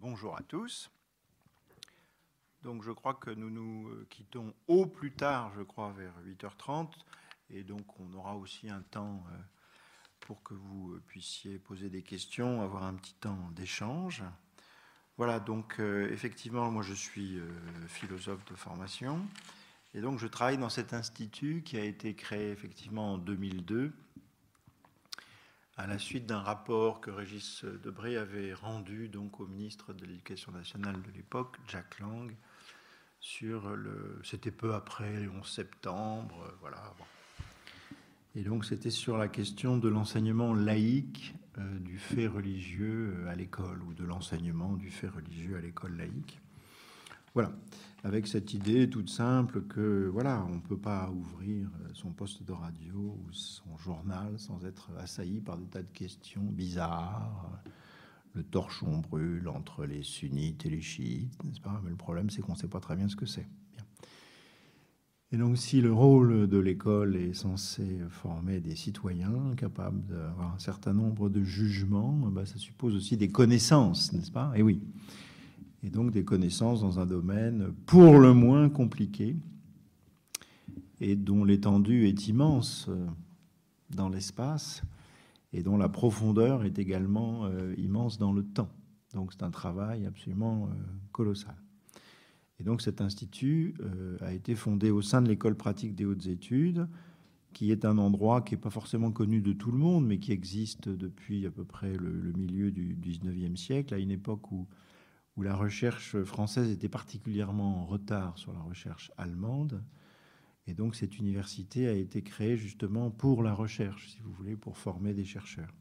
bonjour à tous. Donc je crois que nous nous quittons au plus tard, je crois, vers 8h30. Et donc on aura aussi un temps euh, pour que vous puissiez poser des questions, avoir un petit temps d'échange. Voilà, donc euh, effectivement, moi je suis euh, philosophe de formation. Et donc je travaille dans cet institut qui a été créé effectivement en 2002 à la suite d'un rapport que Régis Debré avait rendu donc au ministre de l'Éducation nationale de l'époque, Jack Lang, sur le. C'était peu après le 11 septembre, euh, voilà. Et donc c'était sur la question de l'enseignement laïque euh, du fait religieux euh, à l'école, ou de l'enseignement du fait religieux à l'école laïque. Voilà, avec cette idée toute simple que voilà, on ne peut pas ouvrir son poste de radio ou son journal sans être assailli par des tas de questions bizarres. Le torchon brûle entre les sunnites et les chiites, n'est-ce pas? Mais le problème, c'est qu'on ne sait pas très bien ce que c'est. Et donc, si le rôle de l'école est censé former des citoyens capables d'avoir un certain nombre de jugements, ben, ça suppose aussi des connaissances, n'est-ce pas? Et oui et donc des connaissances dans un domaine pour le moins compliqué et dont l'étendue est immense euh, dans l'espace et dont la profondeur est également euh, immense dans le temps. Donc c'est un travail absolument euh, colossal. Et donc cet institut a été fondé au sein de l'école pratique des hautes études, qui est un endroit qui n'est pas forcément connu de tout le monde, mais qui existe depuis à peu près le, le milieu du 19e siècle, à une époque où où la recherche française était particulièrement en retard sur la recherche allemande. Et donc cette université a été créée justement pour la recherche, si vous voulez, pour former des chercheurs.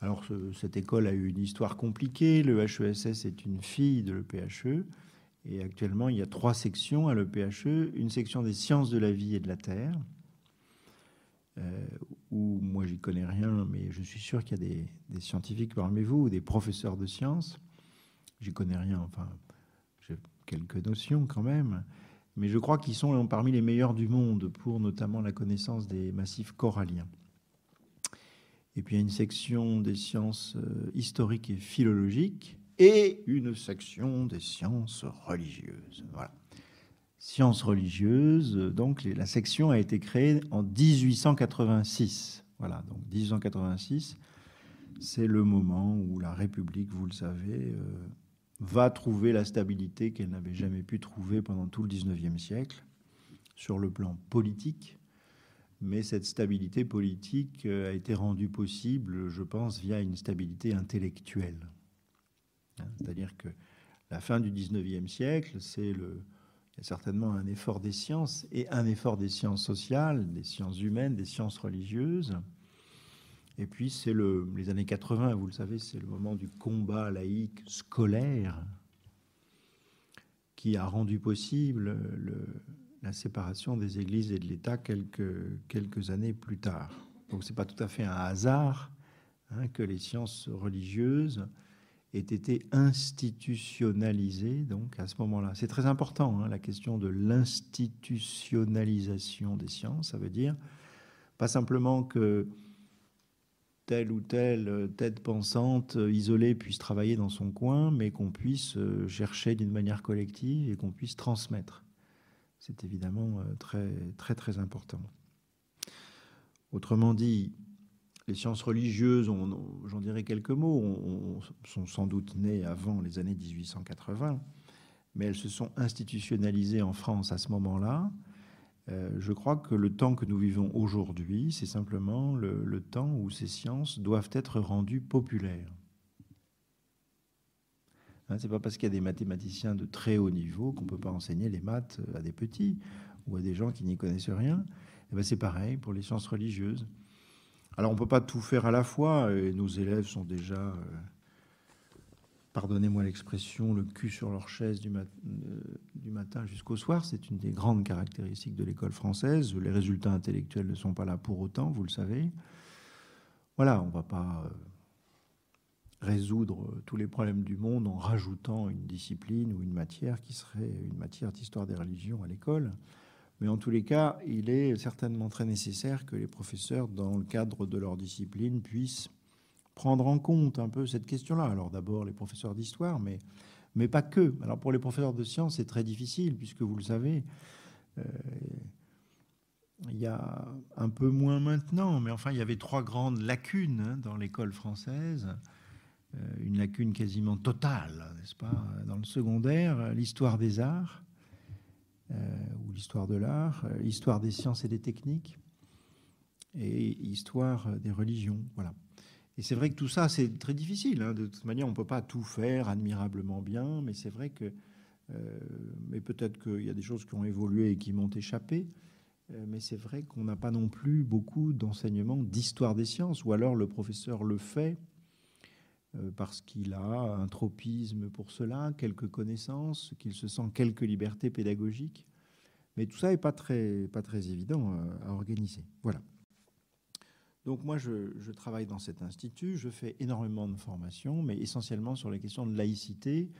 Alors cette école a eu une histoire compliquée. Le HESS est une fille de l'EPHE. Et actuellement, il y a trois sections à l'EPHE. Une section des sciences de la vie et de la terre, euh, où moi j'y connais rien, mais je suis sûr qu'il y a des, des scientifiques parmi vous, ou des professeurs de sciences J'y connais rien, enfin, j'ai quelques notions quand même. Mais je crois qu'ils sont parmi les meilleurs du monde pour notamment la connaissance des massifs coralliens. Et puis il y a une section des sciences euh, historiques et philologiques et une section des sciences religieuses. Voilà. Sciences religieuses, donc la section a été créée en 1886. Voilà, donc 1886, c'est le moment où la République, vous le savez, euh, va trouver la stabilité qu'elle n'avait jamais pu trouver pendant tout le 19e siècle sur le plan politique. Mais cette stabilité politique euh, a été rendue possible, je pense, via une stabilité intellectuelle. Hein, c'est-à-dire que la fin du 19e siècle, c'est le, certainement un effort des sciences et un effort des sciences sociales, des sciences humaines, des sciences religieuses, et puis, c'est le, les années 80, vous le savez, c'est le moment du combat laïque scolaire qui a rendu possible le, la séparation des églises et de l'État quelques, quelques années plus tard. Donc, ce n'est pas tout à fait un hasard hein, que les sciences religieuses aient été institutionnalisées donc, à ce moment-là. C'est très important, hein, la question de l'institutionnalisation des sciences. Ça veut dire pas simplement que telle ou telle euh, tête pensante euh, isolée puisse travailler dans son coin, mais qu'on puisse euh, chercher d'une manière collective et qu'on puisse transmettre. C'est évidemment très très très important. Autrement dit, les sciences religieuses, j'en dirais quelques mots, sont sans doute nées avant les années 1880, mais elles se sont institutionnalisées en France à ce moment-là. Euh, je crois que le temps que nous vivons aujourd'hui, c'est simplement le, temps où ces sciences doivent être rendues populaires. Hein, Ce n'est pas parce qu'il y a des mathématiciens de très haut niveau qu'on ne peut pas enseigner les maths à des petits ou à des gens qui n'y connaissent rien. Eh ben, c'est pareil pour les sciences religieuses. Alors on ne peut pas tout faire à la fois, et nos élèves sont déjà... Euh, pardonnez-moi l'expression, le cul sur leur chaise du, euh, du matin jusqu'au soir. C'est une des grandes caractéristiques de l'école française. Les résultats intellectuels ne sont pas là pour autant, vous le savez. Voilà, on ne va pas euh, résoudre tous les problèmes du monde en rajoutant une discipline ou une matière qui serait une matière d'histoire des religions à l'école. Mais en tous les cas, il est certainement très nécessaire que les professeurs, dans le cadre de leur discipline, puissent prendre en compte un peu cette question-là. Alors d'abord les professeurs d'histoire, mais, mais pas que. Alors pour les professeurs de sciences, c'est très difficile, puisque vous le savez, euh, il y a un peu moins maintenant, mais enfin il y avait trois grandes lacunes hein, dans l'école française. Euh, une lacune quasiment totale, n'est-ce pas, dans le secondaire, l'histoire des arts, euh, ou l'histoire de l'art, l'histoire des sciences et des techniques, et histoire des religions. Voilà. Et c'est vrai que tout ça, c'est très difficile. Hein. De toute manière, on ne peut pas tout faire admirablement bien, mais c'est vrai que. Euh, mais peut-être qu'il y a des choses qui ont évolué et qui m'ont échappé. Euh, mais c'est vrai qu'on n'a pas non plus beaucoup d'enseignements d'histoire des sciences, ou alors le professeur le fait euh, parce qu'il a un tropisme pour cela, quelques connaissances, qu'il se sent quelques libertés pédagogiques. Mais tout ça n'est pas très, pas très évident à organiser. Voilà. Donc moi, je, travaille dans cet institut, je fais énormément de formations, mais essentiellement sur les questions de laïcité.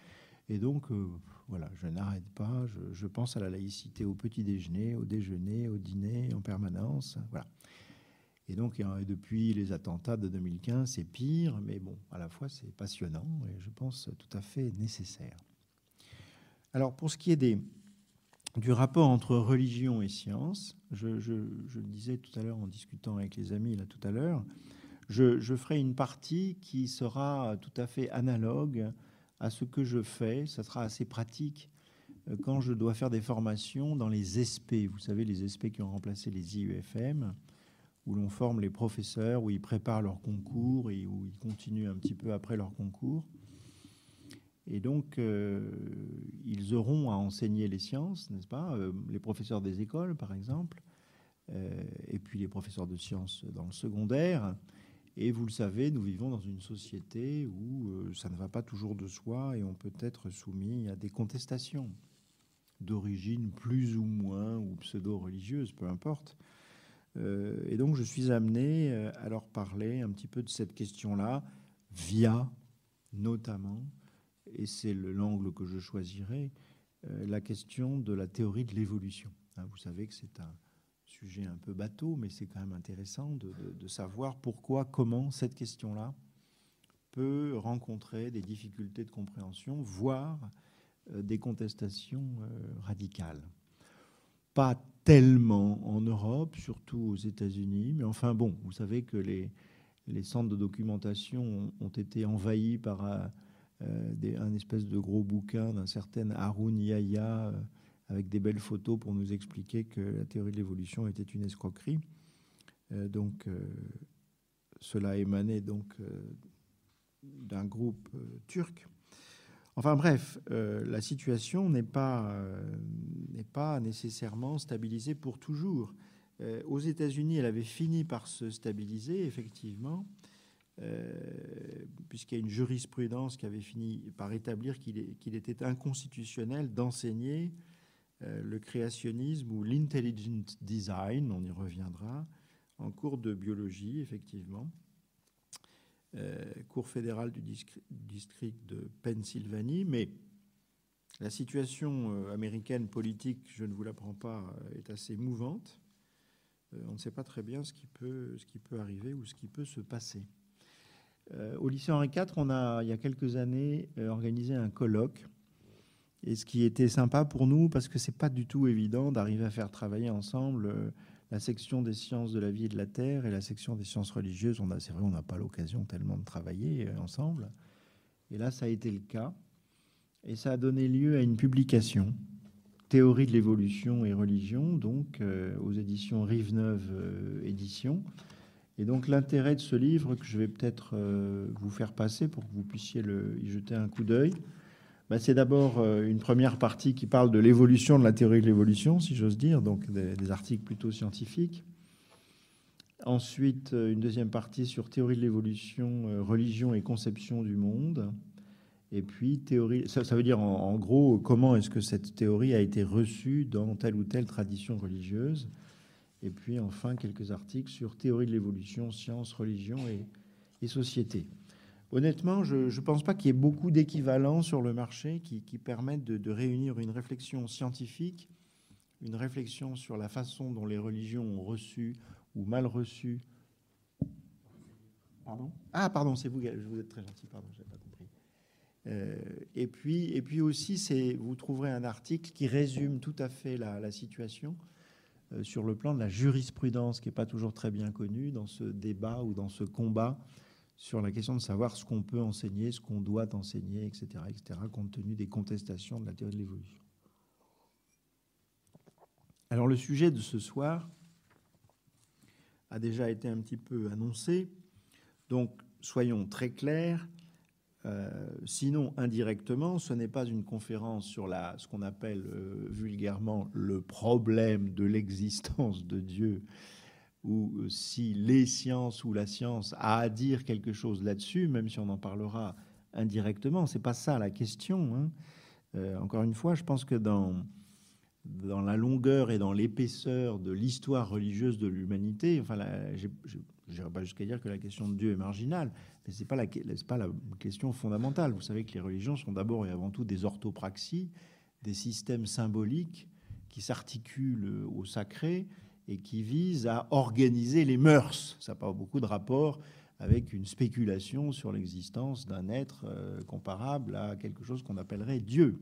Et donc, euh, voilà, je n'arrête pas, je, pense à la laïcité au petit déjeuner, au déjeuner, au dîner, en permanence. Voilà. Et donc, depuis les attentats de 2015, c'est pire, mais bon, à la fois, c'est passionnant et je pense tout à fait nécessaire. Alors, pour ce qui est des, du rapport entre religion et science. Je, le disais tout à l'heure en discutant avec les amis, là tout à l'heure, je, ferai une partie qui sera tout à fait analogue à ce que je fais. Ça sera assez pratique euh, quand je dois faire des formations dans les SP. Vous savez, les SP qui ont remplacé les IUFM, où l'on forme les professeurs, où ils préparent leur concours et où ils continuent un petit peu après leur concours. Et donc, euh, ils auront à enseigner les sciences, n'est-ce pas euh, Les professeurs des écoles, par exemple, euh, et puis les professeurs de sciences dans le secondaire. Et vous le savez, nous vivons dans une société où ça ne va pas toujours de soi et on peut être soumis à des contestations d'origine plus ou moins ou pseudo-religieuse, peu importe. et donc, je suis amené à leur parler un petit peu de cette question-là via notamment et c'est l'angle que je choisirai, euh, la question de la théorie de l'évolution. Hein, vous savez que c'est un sujet un peu bateau, mais c'est quand même intéressant de, savoir pourquoi, comment cette question-là peut rencontrer des difficultés de compréhension, voire euh, des contestations euh, radicales. Pas tellement en Europe, surtout aux États-Unis, mais enfin bon, vous savez que les, les centres de documentation ont, été envahis par euh, un espèce de gros bouquin d'un certain Haroun Yahya euh, avec des belles photos pour nous expliquer que la théorie de l'évolution était une escroquerie. Euh, donc, cela émanait donc d'un groupe turc. Enfin bref, la situation n'est pas, pas nécessairement stabilisée pour toujours. aux États-Unis, elle avait fini par se stabiliser, effectivement, puisqu'il y a une jurisprudence qui avait fini par établir qu'il était inconstitutionnel d'enseigner euh, le créationnisme ou l'intelligent design, on y reviendra, en cours de biologie, effectivement. Euh, cour fédérale du district de Pennsylvanie, mais la situation américaine politique, je ne vous l'apprends pas, est assez mouvante. on ne sait pas très bien ce qui peut arriver ou ce qui peut se passer. Euh, au lycée Henri IV, on a, il y a quelques années, euh, organisé un colloque. Et ce qui était sympa pour nous, parce que c'est pas du tout évident d'arriver à faire travailler ensemble euh, la section des sciences de la vie et de la terre et la section des sciences religieuses. C'est vrai, on n'a pas l'occasion tellement de travailler ensemble. Et là, ça a été le cas. Et ça a donné lieu à une publication, Théorie de l'évolution et religion, donc aux éditions Rive Neuve Éditions. Et donc l'intérêt de ce livre que je vais peut-être euh, vous faire passer pour que vous puissiez y jeter un coup d'œil, bah, c'est d'abord euh, une première partie qui parle de l'évolution de la théorie de l'évolution, si j'ose dire, donc des, articles plutôt scientifiques. Ensuite, euh, une deuxième partie sur théorie de l'évolution, religion et conception du monde. Et puis, théorie, ça, veut dire en gros comment est-ce que cette théorie a été reçue dans telle ou telle tradition religieuse. Et puis enfin quelques articles sur théorie de l'évolution, sciences, religion et, société. Honnêtement, je ne pense pas qu'il y ait beaucoup d'équivalents sur le marché qui, permettent de, réunir une réflexion scientifique, une réflexion sur la façon dont les religions ont reçu ou mal reçu Pardon? Ah, pardon, c'est vous, vous êtes très gentil, pardon, je pas compris. Euh, et, puis, et puis aussi, vous trouverez un article qui résume tout à fait la, situation sur le plan de la jurisprudence, qui n'est pas toujours très bien connue dans ce débat ou dans ce combat sur la question de savoir ce qu'on peut enseigner, ce qu'on doit enseigner, etc., etc., compte tenu des contestations de la théorie de l'évolution. Alors le sujet de ce soir a déjà été un petit peu annoncé, donc soyons très clairs, euh, sinon, indirectement, ce n'est pas une conférence sur ce qu'on appelle euh, vulgairement le problème de l'existence de Dieu, ou euh, si les sciences ou la science a à dire quelque chose là-dessus, même si on en parlera indirectement, c'est pas ça la question. Hein. encore une fois, je pense que dans dans la longueur et dans l'épaisseur de l'histoire religieuse de l'humanité, enfin, je n'irai pas jusqu'à dire que la question de Dieu est marginale, mais ce n'est pas, la, pas la question fondamentale. Vous savez que les religions sont d'abord et avant tout des orthopraxies, des systèmes symboliques qui s'articulent au sacré et qui visent à organiser les mœurs. Ça n'a pas beaucoup de rapport avec une spéculation sur l'existence d'un être euh, comparable à quelque chose qu'on appellerait Dieu.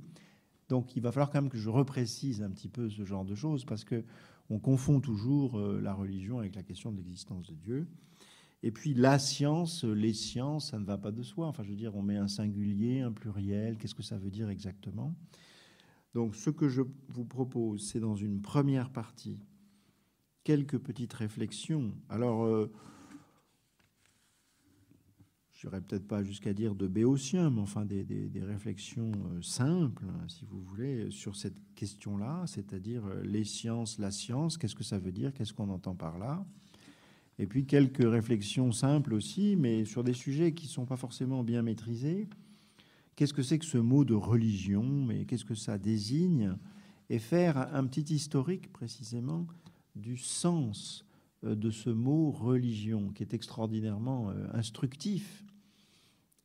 Donc il va falloir quand même que je reprécise un petit peu ce genre de choses parce que on confond toujours euh, la religion avec la question de l'existence de Dieu. Et puis la science, les sciences, ça ne va pas de soi. Enfin, je veux dire, on met un singulier, un pluriel. Qu'est-ce que ça veut dire exactement? Donc, ce que je vous propose, c'est dans une première partie quelques petites réflexions. Alors, euh, je n'irai peut-être pas jusqu'à dire de béotien, mais enfin des, réflexions euh, simples, si vous voulez, sur cette question-là, c'est-à-dire euh, les sciences, la science, qu'est-ce que ça veut dire, qu'est-ce qu'on entend par là? Et puis quelques réflexions simples aussi, mais sur des sujets qui ne sont pas forcément bien maîtrisés. Qu'est-ce que c'est que ce mot de religion? Mais qu'est-ce que ça désigne? Et faire un petit historique précisément du sens euh, de ce mot religion, qui est extraordinairement instructif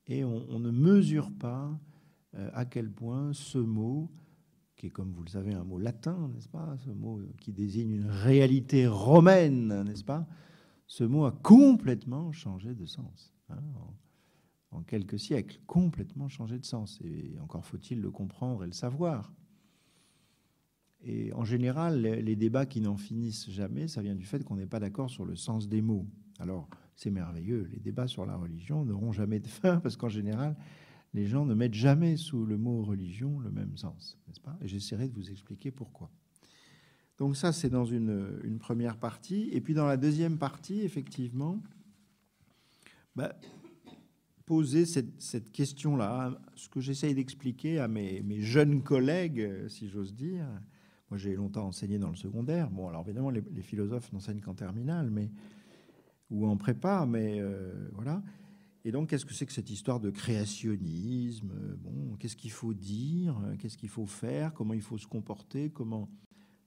et on, ne mesure pas euh, à quel point ce mot, qui est comme vous le savez un mot latin, n'est-ce pas, ce mot qui désigne une réalité romaine, n'est-ce pas, ce mot a complètement changé de sens. Hein, en, quelques siècles, complètement changé de sens. Et encore faut-il le comprendre et le savoir. Et en général, les débats qui n'en finissent jamais, ça vient du fait qu'on n'est pas d'accord sur le sens des mots. Alors, c'est merveilleux. Les débats sur la religion n'auront jamais de fin parce qu'en général, les gens ne mettent jamais sous le mot religion le même sens, n'est-ce pas? Et j'essaierai de vous expliquer pourquoi. Donc ça, c'est dans une, première partie. Et puis dans la deuxième partie, effectivement, bah, poser cette, question-là, ce que j'essaye d'expliquer à mes, jeunes collègues, si j'ose dire. Moi, j'ai longtemps enseigné dans le secondaire. Bon, alors évidemment, les, les philosophes n'enseignent qu'en terminale, mais ou en prépa, mais euh, voilà. Et donc, qu'est-ce que c'est que cette histoire de créationnisme? Bon, qu'est-ce qu'il faut dire? Qu'est-ce qu'il faut faire? Comment il faut se comporter? Comment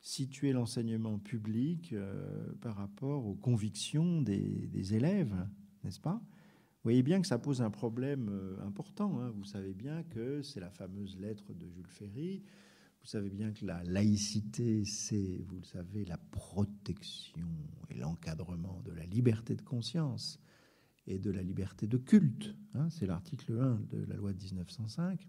situer l'enseignement public euh, par rapport aux convictions des, élèves, n'est-ce pas? Vous voyez bien que ça pose un problème euh, important. Hein. Vous savez bien que c'est la fameuse lettre de Jules Ferry vous savez bien que la laïcité, c'est, vous le savez, la protection et l'encadrement de la liberté de conscience et de la liberté de culte. Hein, c'est l'article 1 de la loi de 1905.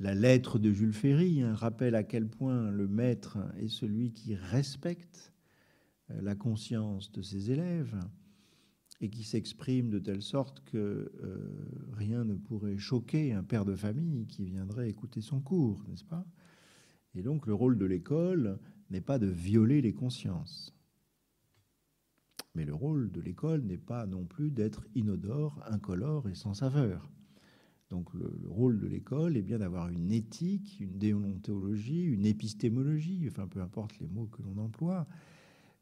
La lettre de Jules Ferry hein, rappelle à quel point le maître est celui qui respecte euh, la conscience de ses élèves et qui s'exprime de telle sorte que euh, rien ne pourrait choquer un père de famille qui viendrait écouter son cours, n'est-ce pas? Et donc le rôle de l'école n'est pas de violer les consciences. Mais le rôle de l'école n'est pas non plus d'être inodore, incolore et sans saveur. Donc le, rôle de l'école est bien d'avoir une éthique, une déontologie, une épistémologie, enfin peu importe les mots que l'on emploie.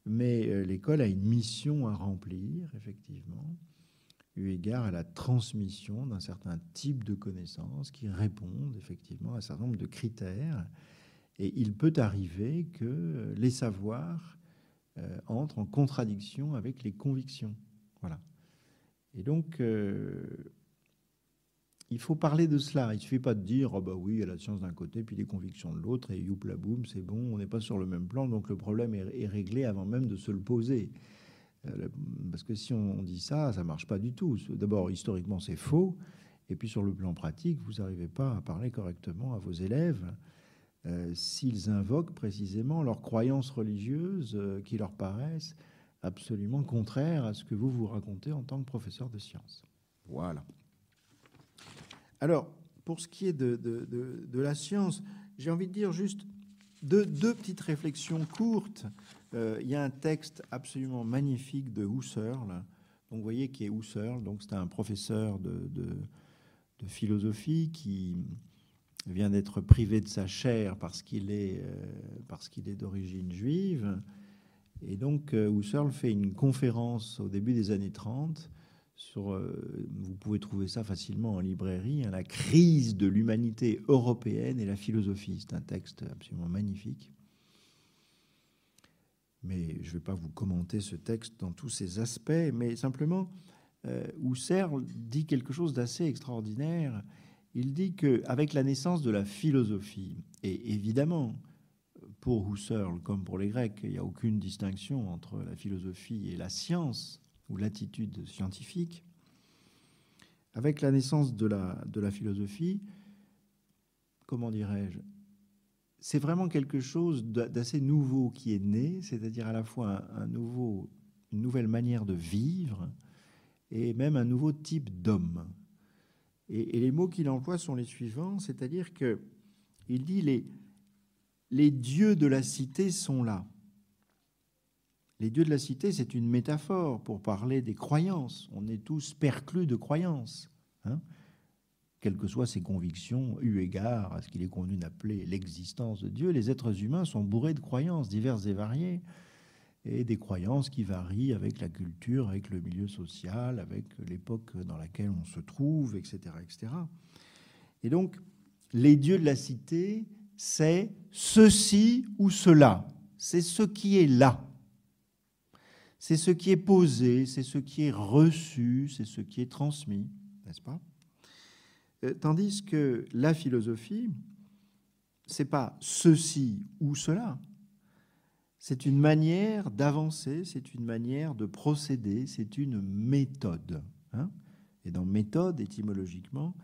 Mais euh, l'école a une mission à remplir, effectivement, eu égard à la transmission d'un certain type de connaissances qui répondent effectivement à un certain nombre de critères et il peut arriver que les savoirs euh, entrent en contradiction avec les convictions. Voilà. Et donc, euh, il faut parler de cela. Il ne suffit pas de dire, oh bah oui, il y a la science d'un côté, puis les convictions de l'autre, et youpla boum, c'est bon, on n'est pas sur le même plan, donc le problème est, réglé avant même de se le poser. Parce que si on dit ça, ça marche pas du tout. D'abord, historiquement, c'est faux. Et puis sur le plan pratique, vous n'arrivez pas à parler correctement à vos élèves euh, s'ils invoquent précisément leurs croyances religieuses euh, qui leur paraissent absolument contraires à ce que vous vous racontez en tant que professeur de sciences. Voilà. Alors, pour ce qui est de, de, la science, j'ai envie de dire juste deux, deux petites réflexions courtes. Euh, il y a un texte absolument magnifique de Husserl, donc vous voyez qui est Husserl, donc c'est un professeur de, de philosophie qui vient d'être privé de sa chair parce qu'il est, euh, parce qu'il est d'origine juive. Et donc euh, Husserl fait une conférence au début des années 30 sur, euh, vous pouvez trouver ça facilement en librairie, hein, la crise de l'humanité européenne et la philosophie. C'est un texte absolument magnifique. Mais je ne vais pas vous commenter ce texte dans tous ses aspects, mais simplement euh, Husserl dit quelque chose d'assez extraordinaire. Il dit qu'avec la naissance de la philosophie, et évidemment, pour Husserl comme pour les Grecs, il n'y a aucune distinction entre la philosophie et la science ou l'attitude scientifique. Avec la naissance de la, de la philosophie, comment dirais-je, c'est vraiment quelque chose d'assez nouveau qui est né, c'est-à-dire à la fois un, nouveau, une nouvelle manière de vivre, et même un nouveau type d'homme. Et, les mots qu'il emploie sont les suivants, c'est-à-dire que il dit les, les dieux de la cité sont là. Les dieux de la cité, c'est une métaphore pour parler des croyances. On est tous perclus de croyances, hein quelles que soient ses convictions, eu égard à ce qu'il est convenu d'appeler l'existence de Dieu. Les êtres humains sont bourrés de croyances diverses et variées et des croyances qui varient avec la culture, avec le milieu social, avec l'époque dans laquelle on se trouve, etc., etc. Et donc, les dieux de la cité, c'est ceci ou cela. C'est ce qui est là. C'est ce qui est posé, c'est ce qui est reçu, c'est ce qui est transmis, n'est-ce pas? Euh, Tandis que la philosophie, c'est pas ceci ou cela, c'est une manière d'avancer, c'est une manière de procéder, c'est une méthode. Hein. et dans méthode, étymologiquement,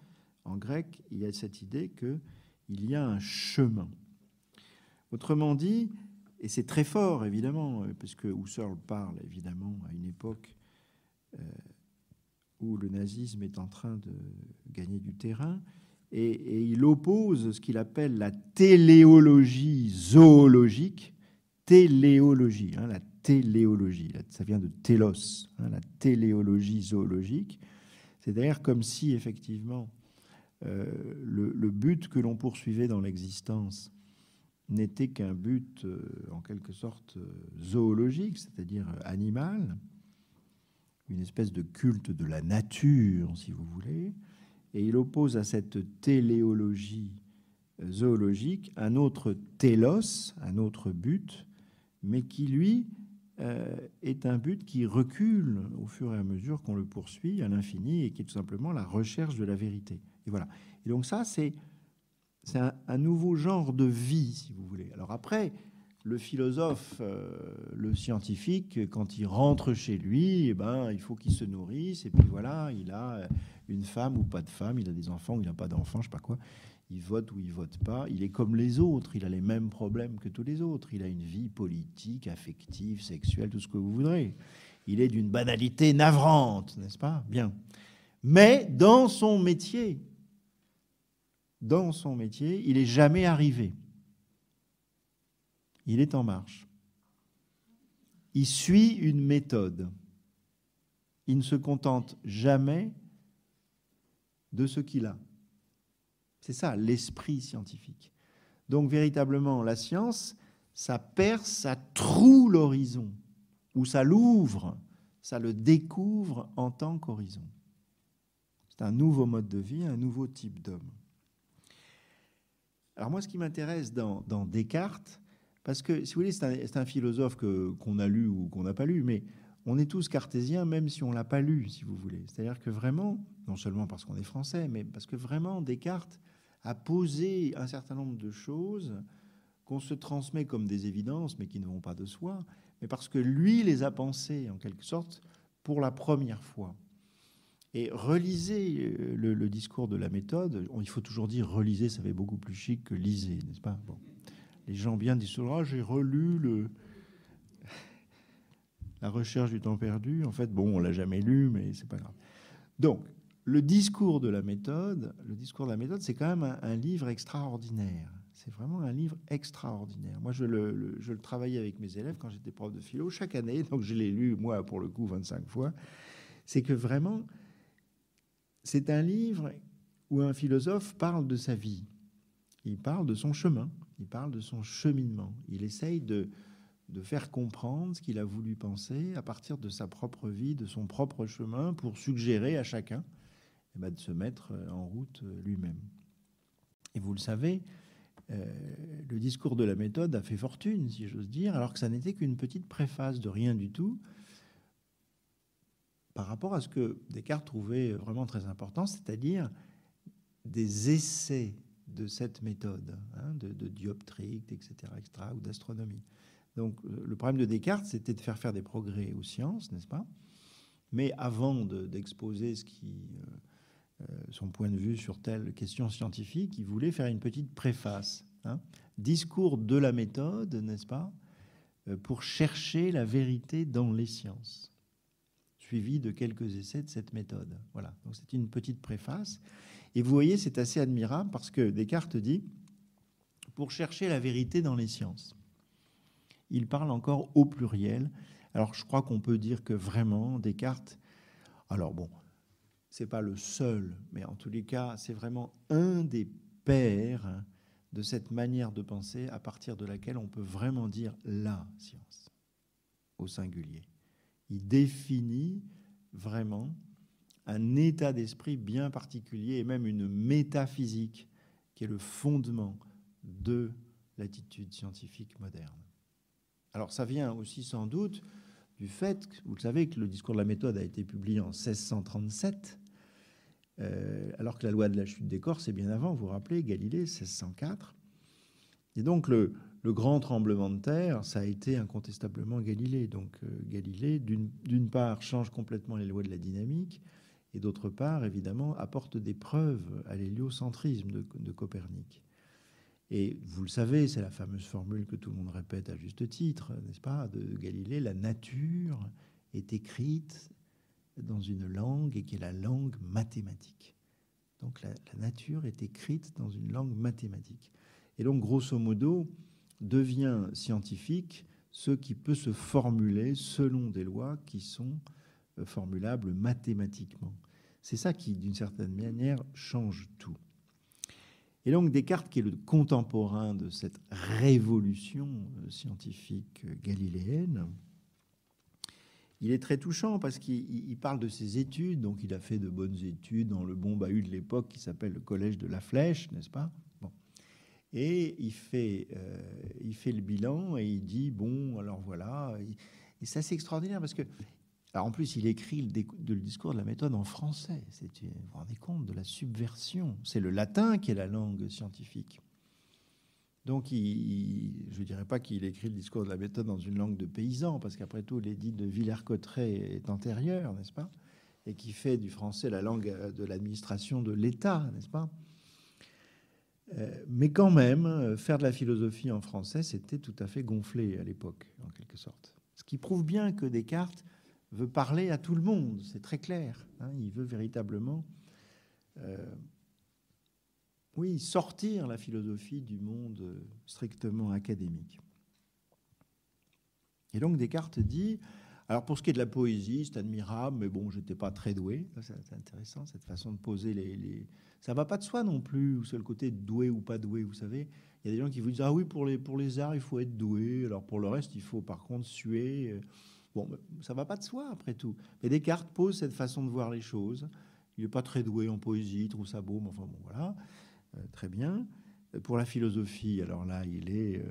en grec, il y a cette idée qu'il y a un chemin. Autrement dit, et c'est très fort évidemment, parce que Husserl parle évidemment à une époque euh, où le nazisme est en train de gagner du terrain, et il oppose ce qu'il appelle la téléologie zoologique téléologie, hein, la téléologie, ça vient de télos, hein, la téléologie zoologique. C'est d'ailleurs comme si effectivement euh, le, but que l'on poursuivait dans l'existence n'était qu'un but euh, en quelque sorte euh, zoologique, c'est-à-dire animal, une espèce de culte de la nature, si vous voulez, et il oppose à cette téléologie zoologique un autre télos, un autre but, mais qui, lui, euh, est un but qui recule au fur et à mesure qu'on le poursuit à l'infini et qui est tout simplement la recherche de la vérité. Et voilà. Et donc ça, c'est c'est un, nouveau genre de vie, si vous voulez. Alors après, le philosophe, euh, le scientifique, quand il rentre chez lui, eh ben, il faut qu'il se nourrisse. Et puis voilà, il a une femme ou pas de femme, il a des enfants ou il n'a pas d'enfants, je sais pas quoi il vote ou il vote pas, il est comme les autres, il a les mêmes problèmes que tous les autres, il a une vie politique, affective, sexuelle, tout ce que vous voudrez. Il est d'une banalité navrante, n'est-ce pas? Bien. Mais dans son métier, dans son métier, il n'est jamais arrivé. Il est en marche. Il suit une méthode. Il ne se contente jamais de ce qu'il a. C'est ça, l'esprit scientifique. Donc véritablement, la science, ça perce, ça troue l'horizon, ou ça l'ouvre, ça le découvre en tant qu'horizon. C'est un nouveau mode de vie, un nouveau type d'homme. Alors moi, ce qui m'intéresse dans, Descartes, parce que, si vous voulez, c'est un, philosophe qu'on a lu ou qu'on n'a pas lu, mais on est tous cartésiens, même si on l'a pas lu, si vous voulez. C'est-à-dire que vraiment, non seulement parce qu'on est français, mais parce que vraiment, Descartes, à poser un certain nombre de choses qu'on se transmet comme des évidences, mais qui ne vont pas de soi, mais parce que lui les a pensés, en quelque sorte, pour la première fois. Et relisez euh, le, discours de la méthode. Il faut toujours dire relisez, ça fait beaucoup plus chic que lisez, n'est-ce pas? Bon. Les gens bien disent ah, j'ai relu le, la recherche du temps perdu. En fait, bon, on l'a jamais lu, mais c'est pas grave. Donc, le discours de la méthode, le discours de la méthode, c'est quand même un, livre extraordinaire. C'est vraiment un livre extraordinaire. Moi, je le, le travaillais avec mes élèves quand j'étais prof de philo chaque année, donc je l'ai lu, moi, pour le coup, 25 fois. C'est que vraiment, c'est un livre où un philosophe parle de sa vie. Il parle de son chemin, il parle de son cheminement. Il essaye de faire comprendre ce qu'il a voulu penser à partir de sa propre vie, de son propre chemin, pour suggérer à chacun eh ben, de se mettre en route lui-même. Et vous le savez, euh, le discours de la méthode a fait fortune, si j'ose dire, alors que ça n'était qu'une petite préface de rien du tout par rapport à ce que Descartes trouvait vraiment très important, c'est-à-dire des essais de cette méthode, hein, de, de dioptrique, etc., etc., ou d'astronomie. Donc le problème de Descartes, c'était de faire faire des progrès aux sciences, n'est-ce pas? Mais avant d'exposer ce qui, euh, euh, son point de vue sur telle question scientifique, il voulait faire une petite préface. Hein. Discours de la méthode, n'est-ce pas euh, Pour chercher la vérité dans les sciences, suivi de quelques essais de cette méthode. Voilà, donc c'est une petite préface. Et vous voyez, c'est assez admirable parce que Descartes dit, pour chercher la vérité dans les sciences il parle encore au pluriel. Alors je crois qu'on peut dire que vraiment Descartes, alors bon, c'est pas le seul, mais en tous les cas, c'est vraiment un des pères de cette manière de penser à partir de laquelle on peut vraiment dire la science au singulier. Il définit vraiment un état d'esprit bien particulier et même une métaphysique qui est le fondement de l'attitude scientifique moderne. Alors ça vient aussi sans doute du fait, vous le savez, que le discours de la méthode a été publié en 1637, euh, alors que la loi de la chute des corps, c'est bien avant, vous vous rappelez, Galilée, 1604. Et donc le, grand tremblement de terre, ça a été incontestablement Galilée. Donc euh, Galilée, d'une part, change complètement les lois de la dynamique, et d'autre part, évidemment, apporte des preuves à l'héliocentrisme de Copernic. Et vous le savez, c'est la fameuse formule que tout le monde répète à juste titre, n'est-ce pas, de Galilée, la nature est écrite dans une langue et qui est la langue mathématique. Donc la, nature est écrite dans une langue mathématique. Et donc, grosso modo, devient scientifique ce qui peut se formuler selon des lois qui sont euh, formulables mathématiquement. C'est ça qui, d'une certaine manière, change tout. Et donc Descartes, qui est le contemporain de cette révolution euh, scientifique euh, galiléenne, il est très touchant parce qu'il parle de ses études. Donc, il a fait de bonnes études dans le bon bahut de l'époque qui s'appelle le Collège de la Flèche, n'est-ce pas? Bon. Et il fait, euh, il fait le bilan et il dit bon, alors voilà. Et c'est assez extraordinaire parce que en plus, il écrit le, discours de la méthode en français. Vous vous rendez compte de la subversion C'est le latin qui est la langue scientifique. Donc, je ne dirais pas qu'il écrit le discours de la méthode dans une langue de paysan, parce qu'après tout, l'édit de Villers-Cotterêts est antérieur, n'est-ce pas? Et qui fait du français la langue de l'administration de l'État, n'est-ce pas? Euh, mais quand même, faire de la philosophie en français, c'était tout à fait gonflé à l'époque, en quelque sorte. Ce qui prouve bien que Descartes veut parler à tout le monde, c'est très clair. Hein. il veut véritablement, euh, oui, sortir la philosophie du monde strictement académique. Et donc Descartes dit, alors pour ce qui est de la poésie, c'est admirable, mais bon, j'étais pas très doué. C'est intéressant cette façon de poser les, les... Ça va pas de soi non plus, c'est le côté doué ou pas doué, vous savez. Il y a des gens qui vous disent ah oui pour les pour les arts il faut être doué, alors pour le reste il faut par contre suer. Bon, ça va pas de soi après tout. Mais Descartes pose cette façon de voir les choses. Il n'est pas très doué en poésie, il trouve ça beau, mais enfin bon, voilà, très bien. Pour la philosophie, alors là, il est euh,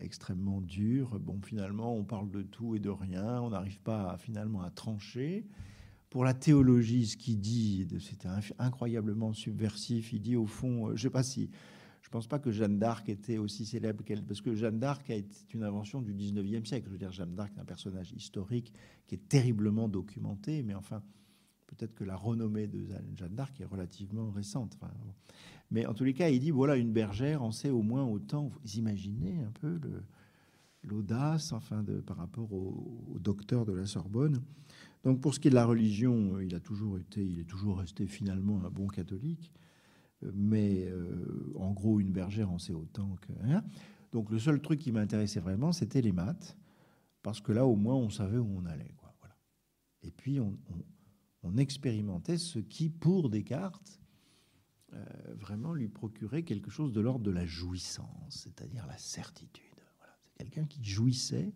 extrêmement dur. Bon, finalement, on parle de tout et de rien. On n'arrive pas finalement à trancher. Pour la théologie, ce qu'il dit, c'était incroyablement subversif. Il dit au fond, euh, je sais pas si, je ne pense pas que Jeanne d'Arc était aussi célèbre qu'elle, parce que Jeanne d'Arc est une invention du 19e siècle. Je veux dire, Jeanne d'Arc est un personnage historique qui est terriblement documenté, mais enfin, peut-être que la renommée de Jeanne d'Arc est relativement récente. Mais en tous les cas, il dit voilà, une bergère en sait au moins autant. Vous imaginez un peu l'audace, par rapport au, docteur de la Sorbonne. Donc, pour ce qui est de la religion, il a toujours été, il est toujours resté finalement un bon catholique mais euh, en gros, une bergère en sait autant que. Hein. Donc le seul truc qui m'intéressait vraiment, c'était les maths, parce que là, au moins, on savait où on allait. Et puis, on, expérimentait ce qui, pour Descartes, euh, vraiment lui procurait quelque chose de l'ordre de la jouissance, c'est-à-dire la certitude. C'est quelqu'un qui jouissait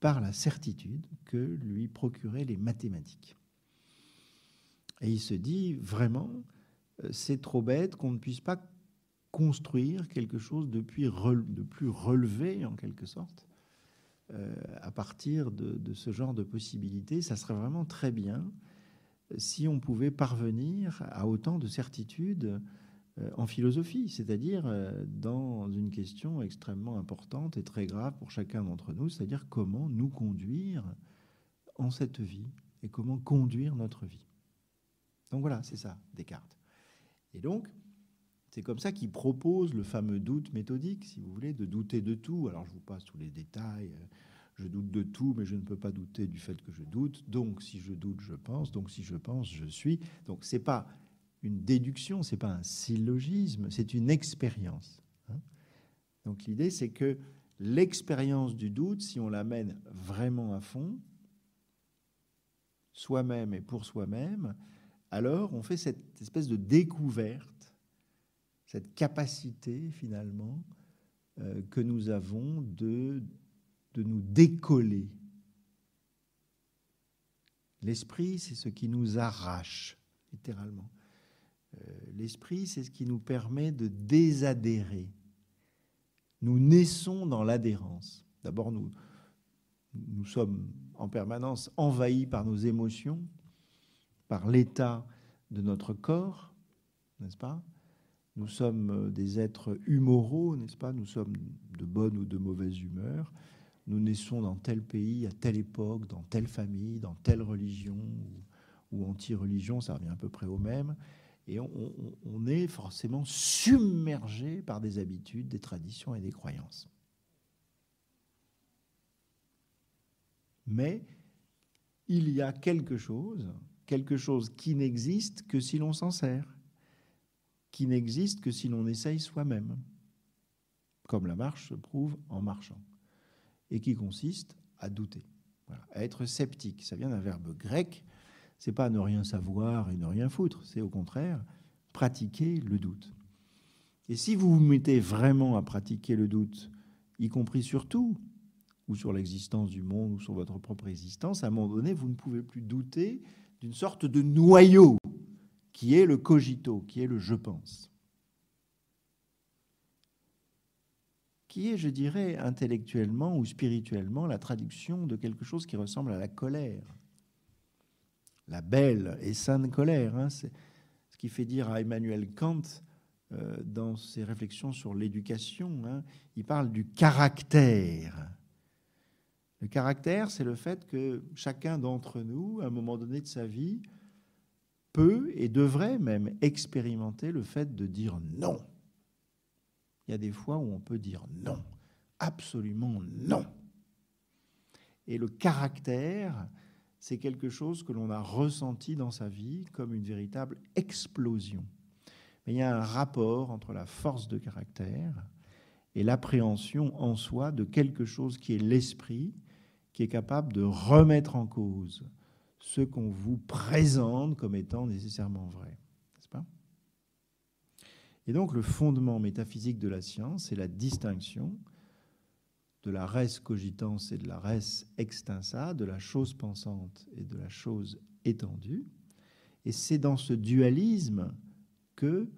par la certitude que lui procuraient les mathématiques. Et il se dit vraiment, c'est trop bête qu'on ne puisse pas construire quelque chose de plus, relevé, en quelque sorte, euh, à partir de, ce genre de possibilités. Ça serait vraiment très bien si on pouvait parvenir à autant de certitude euh, en philosophie, c'est-à-dire euh, dans une question extrêmement importante et très grave pour chacun d'entre nous, c'est-à-dire comment nous conduire en cette vie et comment conduire notre vie. Donc voilà, c'est ça, Descartes. Et donc, c'est comme ça qu'il propose le fameux doute méthodique, si vous voulez, de douter de tout. Alors, je vous passe tous les détails. Je doute de tout, mais je ne peux pas douter du fait que je doute. Donc, si je doute, je pense. Donc, si je pense, je suis. Donc, c'est pas une déduction, c'est pas un syllogisme, c'est une expérience. Hein. Donc, l'idée, c'est que l'expérience du doute, si on l'amène vraiment à fond, soi-même et pour soi-même, alors on fait cette espèce de découverte, cette capacité finalement euh, que nous avons de, de nous décoller. L'esprit, c'est ce qui nous arrache, littéralement. Euh, l'esprit, c'est ce qui nous permet de désadhérer. Nous naissons dans l'adhérence. D'abord, nous, nous sommes en permanence envahis par nos émotions, par l'état de notre corps, n'est-ce pas? Nous sommes des êtres humoraux, n'est-ce pas? Nous sommes de bonne ou de mauvaise humeur. Nous naissons dans tel pays, à telle époque, dans telle famille, dans telle religion ou, anti-religion, ça revient à peu près au même. Et on, est forcément submergé par des habitudes, des traditions et des croyances. Mais il y a quelque chose quelque chose qui n'existe que si l'on s'en sert, qui n'existe que si l'on essaye soi-même, comme la marche se prouve en marchant, et qui consiste à douter, à être sceptique. Ça vient d'un verbe grec, c'est pas ne rien savoir et ne rien foutre, c'est au contraire pratiquer le doute. Et si vous vous mettez vraiment à pratiquer le doute, y compris sur tout, ou sur l'existence du monde, ou sur votre propre existence, à un moment donné, vous ne pouvez plus douter d'une sorte de noyau qui est le cogito, qui est le je pense. Qui est, je dirais, intellectuellement ou spirituellement la traduction de quelque chose qui ressemble à la colère. La belle et sainte colère. Hein, c'est ce qui fait dire à Emmanuel Kant, euh, dans ses réflexions sur l'éducation, hein, il parle du caractère. Le caractère, c'est le fait que chacun d'entre nous, à un moment donné de sa vie, peut et devrait même expérimenter le fait de dire non. Il y a des fois où on peut dire non, absolument non. Et le caractère, c'est quelque chose que l'on a ressenti dans sa vie comme une véritable explosion. Mais il y a un rapport entre la force de caractère et l'appréhension en soi de quelque chose qui est l'esprit, qui est capable de remettre en cause ce qu'on vous présente comme étant nécessairement vrai. Et donc le fondement métaphysique de la science, c'est la distinction de la res cogitans et de la res extensa, de la chose pensante et de la chose étendue. Et c'est dans ce dualisme que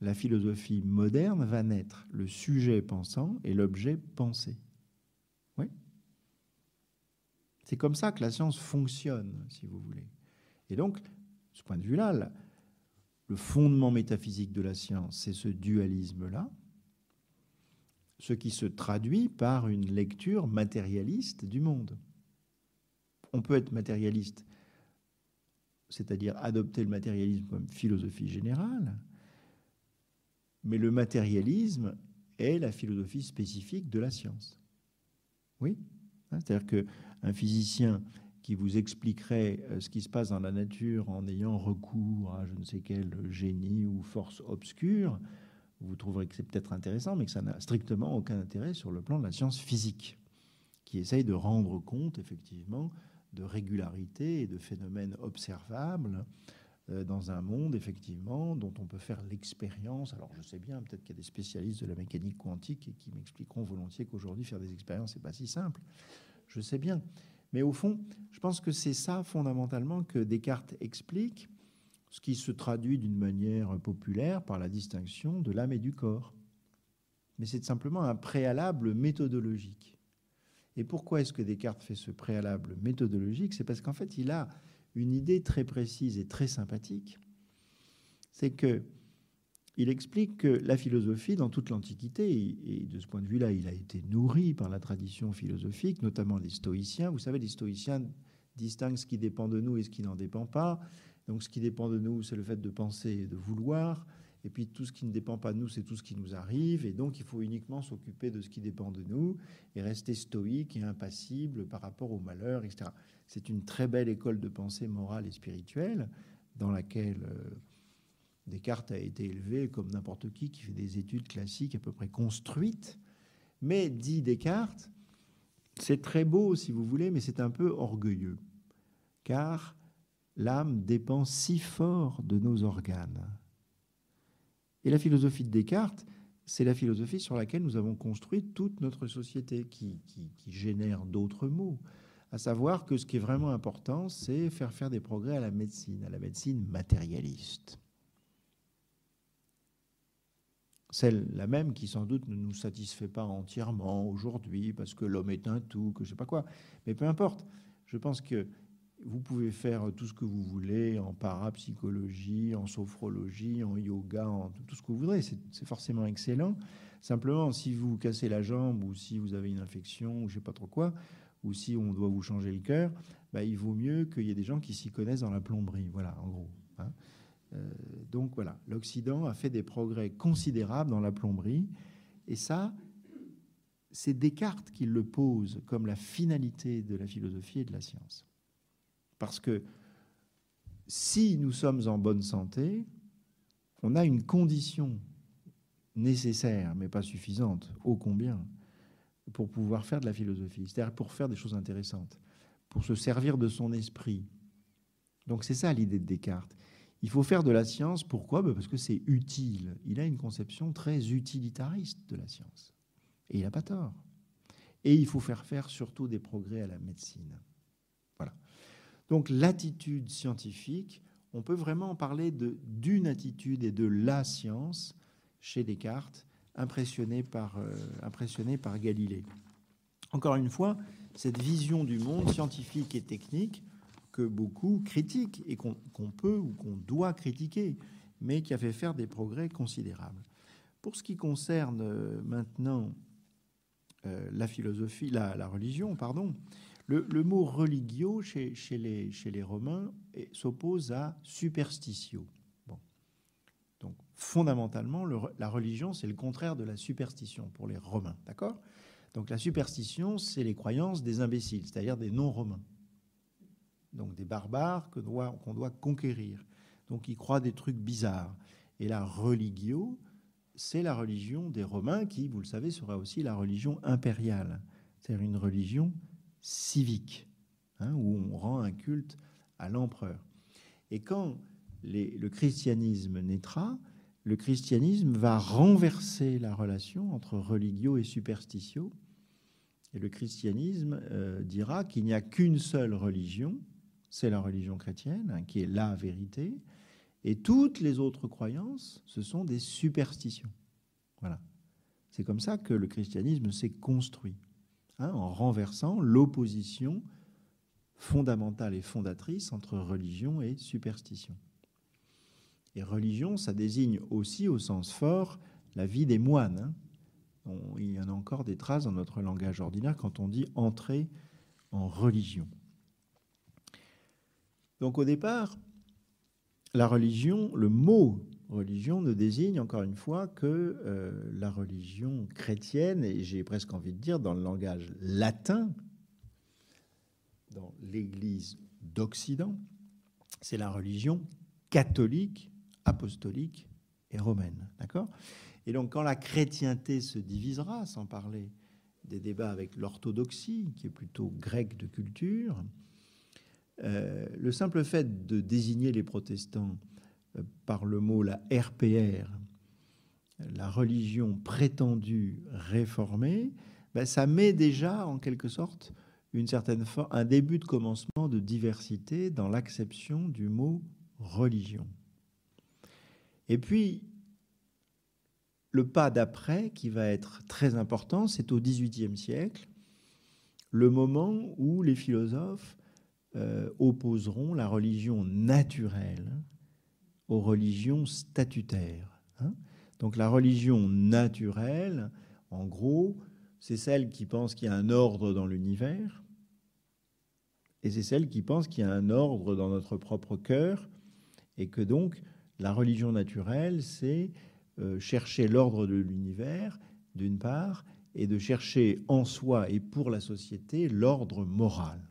la philosophie moderne va naître, le sujet pensant et l'objet pensé. C'est comme ça que la science fonctionne, si vous voulez. Et donc, de ce point de vue-là, le fondement métaphysique de la science, c'est ce dualisme-là, ce qui se traduit par une lecture matérialiste du monde. On peut être matérialiste, c'est-à-dire adopter le matérialisme comme philosophie générale, mais le matérialisme est la philosophie spécifique de la science. Oui hein, C'est-à-dire qu'un physicien qui vous expliquerait euh, ce qui se passe dans la nature en ayant recours à je ne sais quel génie ou force obscure, vous trouverez que c'est peut-être intéressant, mais que ça n'a strictement aucun intérêt sur le plan de la science physique, qui essaye de rendre compte effectivement de régularité et de phénomènes observables euh, dans un monde, effectivement, dont on peut faire l'expérience. Alors, je sais bien, peut-être qu'il y a des spécialistes de la mécanique quantique et qui m'expliqueront volontiers qu'aujourd'hui, faire des expériences, c'est pas si simple. Je sais bien. Mais au fond, je pense que c'est ça, fondamentalement, que Descartes explique, ce qui se traduit d'une manière populaire par la distinction de l'âme et du corps. Mais c'est simplement un préalable méthodologique. Et pourquoi est-ce que Descartes fait ce préalable méthodologique? C'est parce qu'en fait, il a une idée très précise et très sympathique. C'est que il explique que la philosophie, dans toute l'Antiquité, et de ce point de vue-là, il a été nourri par la tradition philosophique, notamment les stoïciens. Vous savez, les stoïciens distinguent ce qui dépend de nous et ce qui n'en dépend pas. Donc, ce qui dépend de nous, c'est le fait de penser et de vouloir. Et puis, tout ce qui ne dépend pas de nous, c'est tout ce qui nous arrive. Et donc, il faut uniquement s'occuper de ce qui dépend de nous et rester stoïque et impassible par rapport au malheur, etc. C'est une très belle école de pensée morale et spirituelle dans laquelle euh, Descartes a été élevé comme n'importe qui qui fait des études classiques à peu près construites. Mais, dit Descartes, c'est très beau si vous voulez, mais c'est un peu orgueilleux. Car l'âme dépend si fort de nos organes. Et la philosophie de Descartes, c'est la philosophie sur laquelle nous avons construit toute notre société, qui, qui génère d'autres mots, à savoir que ce qui est vraiment important, c'est faire faire des progrès à la médecine, à la médecine matérialiste celle la même qui sans doute ne nous satisfait pas entièrement aujourd'hui parce que l'homme est un tout, que je sais pas quoi. Mais peu importe. Je pense que vous pouvez faire tout ce que vous voulez en parapsychologie, en sophrologie, en yoga, en tout ce que vous voudrez. C'est forcément excellent. Simplement, si vous cassez la jambe ou si vous avez une infection ou je sais pas trop quoi, ou si on doit vous changer le cœur, bah, il vaut mieux qu'il y ait des gens qui s'y connaissent dans la plomberie. Voilà, en gros. Hein. Euh, donc voilà, l'Occident a fait des progrès considérables dans la plomberie, et ça, c'est Descartes qui le pose comme la finalité de la philosophie et de la science. Parce que si nous sommes en bonne santé, on a une condition nécessaire, mais pas suffisante, ô combien, pour pouvoir faire de la philosophie, c'est-à-dire pour faire des choses intéressantes, pour se servir de son esprit. Donc c'est ça l'idée de Descartes. Il faut faire de la science, pourquoi? Ben, Parce que c'est utile. Il a une conception très utilitariste de la science. Et il n'a pas tort. Et il faut faire faire surtout des progrès à la médecine. Voilà. Donc l'attitude scientifique, on peut vraiment parler d'une attitude et de la science chez Descartes, impressionné par, euh, impressionné par Galilée. Encore une fois, cette vision du monde scientifique et technique que beaucoup critiquent et qu'on peut ou qu'on doit critiquer, mais qui a fait faire des progrès considérables. Pour ce qui concerne euh, maintenant euh, la philosophie, la, religion, pardon, le, mot religio chez, les, Romains s'oppose à superstitio. Donc fondamentalement, la religion, c'est le contraire de la superstition pour les Romains, d'accord? Donc la superstition, c'est les croyances des imbéciles, c'est-à-dire des non-romains donc des barbares qu'on doit, conquérir. Donc ils croient des trucs bizarres. Et la religio, c'est la religion des Romains qui, vous le savez, sera aussi la religion impériale, c'est-à-dire une religion civique, hein, où on rend un culte à l'empereur. Et quand le christianisme naîtra, le christianisme va renverser la relation entre religio et superstitio, et le christianisme euh, dira qu'il n'y a qu'une seule religion, c'est la religion chrétienne, hein, qui est la vérité, et toutes les autres croyances, ce sont des superstitions. Voilà. C'est comme ça que le christianisme s'est construit, hein, en renversant l'opposition fondamentale et fondatrice entre religion et superstition. Et religion, ça désigne aussi, au sens fort, la vie des moines. Hein. il y en a encore des traces dans notre langage ordinaire quand on dit entrer en religion. Donc au départ, la religion, le mot religion ne désigne encore une fois que euh, la religion chrétienne, et j'ai presque envie de dire dans le langage latin, dans l'Église d'Occident, c'est la religion catholique, apostolique et romaine. D'accord? Et donc quand la chrétienté se divisera, sans parler des débats avec l'orthodoxie, qui est plutôt grecque de culture, euh, le simple fait de désigner les protestants euh, par le mot la RPR, la religion prétendue réformée, ben, ça met déjà en quelque sorte une certaine un début de commencement de diversité dans l'acception du mot religion. Et puis, le pas d'après, qui va être très important, c'est au XVIIIe siècle, le moment où les philosophes euh, opposeront la religion naturelle aux religions statutaires. Hein. Donc la religion naturelle, en gros, c'est celle qui pense qu'il y a un ordre dans l'univers, et c'est celle qui pense qu'il y a un ordre dans notre propre cœur, et que donc la religion naturelle, c'est euh, chercher l'ordre de l'univers, d'une part, et de chercher en soi et pour la société l'ordre moral.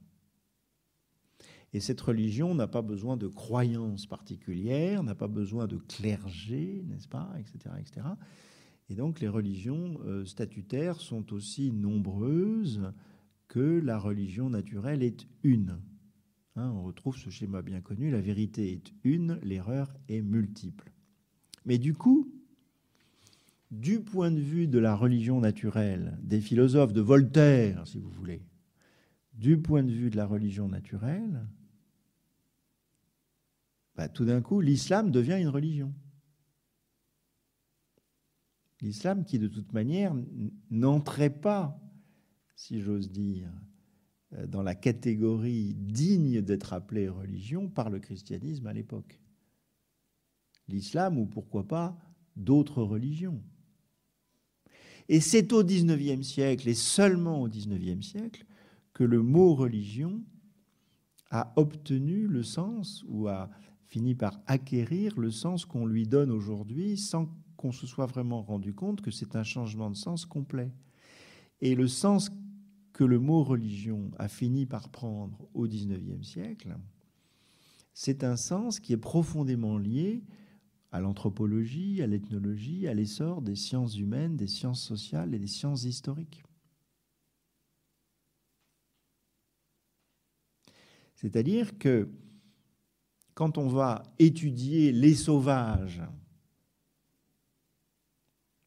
Et cette religion n'a pas besoin de croyances particulières, n'a pas besoin de clergé, n'est-ce pas, etc., etc. Et donc les religions euh, statutaires sont aussi nombreuses que la religion naturelle est une. Hein, on retrouve ce schéma bien connu, la vérité est une, l'erreur est multiple. Mais du coup, du point de vue de la religion naturelle, des philosophes de Voltaire, si vous voulez, du point de vue de la religion naturelle, bah, tout d'un coup, l'islam devient une religion. L'islam qui, de toute manière, n'entrait pas, si j'ose dire, euh, dans la catégorie digne d'être appelée religion par le christianisme à l'époque. L'islam ou pourquoi pas d'autres religions. Et c'est au XIXe siècle, et seulement au XIXe siècle, que le mot religion a obtenu le sens ou a fini par acquérir le sens qu'on lui donne aujourd'hui sans qu'on se soit vraiment rendu compte que c'est un changement de sens complet. Et le sens que le mot religion a fini par prendre au XIXe siècle, c'est un sens qui est profondément lié à l'anthropologie, à l'ethnologie, à l'essor des sciences humaines, des sciences sociales et des sciences historiques. C'est-à-dire que quand on va étudier les sauvages,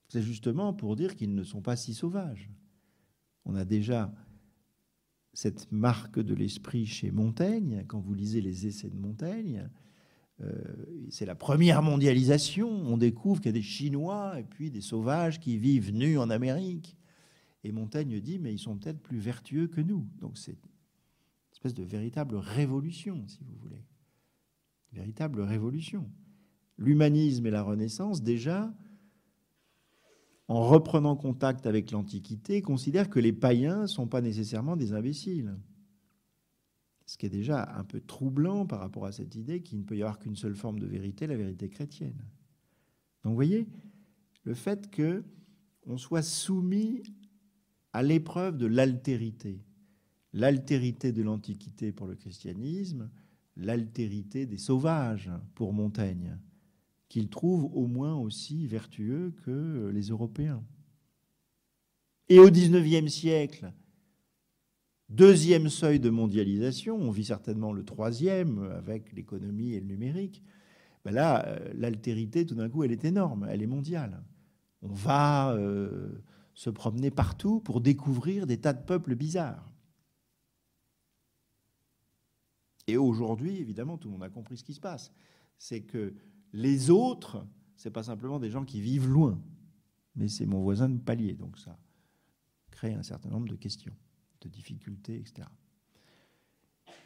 c'est justement pour dire qu'ils ne sont pas si sauvages. On a déjà cette marque de l'esprit chez Montaigne, quand vous lisez les essais de Montaigne, euh, c'est la première mondialisation, on découvre qu'il y a des Chinois et puis des sauvages qui vivent nus en Amérique. Et Montaigne dit, mais ils sont peut-être plus vertueux que nous. Donc c'est une espèce de véritable révolution, si vous voulez véritable révolution. L'humanisme et la Renaissance, déjà, en reprenant contact avec l'Antiquité, considèrent que les païens ne sont pas nécessairement des imbéciles. Ce qui est déjà un peu troublant par rapport à cette idée qu'il ne peut y avoir qu'une seule forme de vérité, la vérité chrétienne. Donc vous voyez, le fait que on soit soumis à l'épreuve de l'altérité, l'altérité de l'Antiquité pour le christianisme, l'altérité des sauvages pour Montaigne, qu'il trouve au moins aussi vertueux que les Européens. Et au XIXe siècle, deuxième seuil de mondialisation, on vit certainement le troisième avec l'économie et le numérique, ben là, euh, l'altérité, tout d'un coup, elle est énorme, elle est mondiale. On va euh, se promener partout pour découvrir des tas de peuples bizarres. Et aujourd'hui, évidemment, tout le monde a compris ce qui se passe. C'est que les autres, ce n'est pas simplement des gens qui vivent loin, mais c'est mon voisin de palier. Donc ça crée un certain nombre de questions, de difficultés, etc.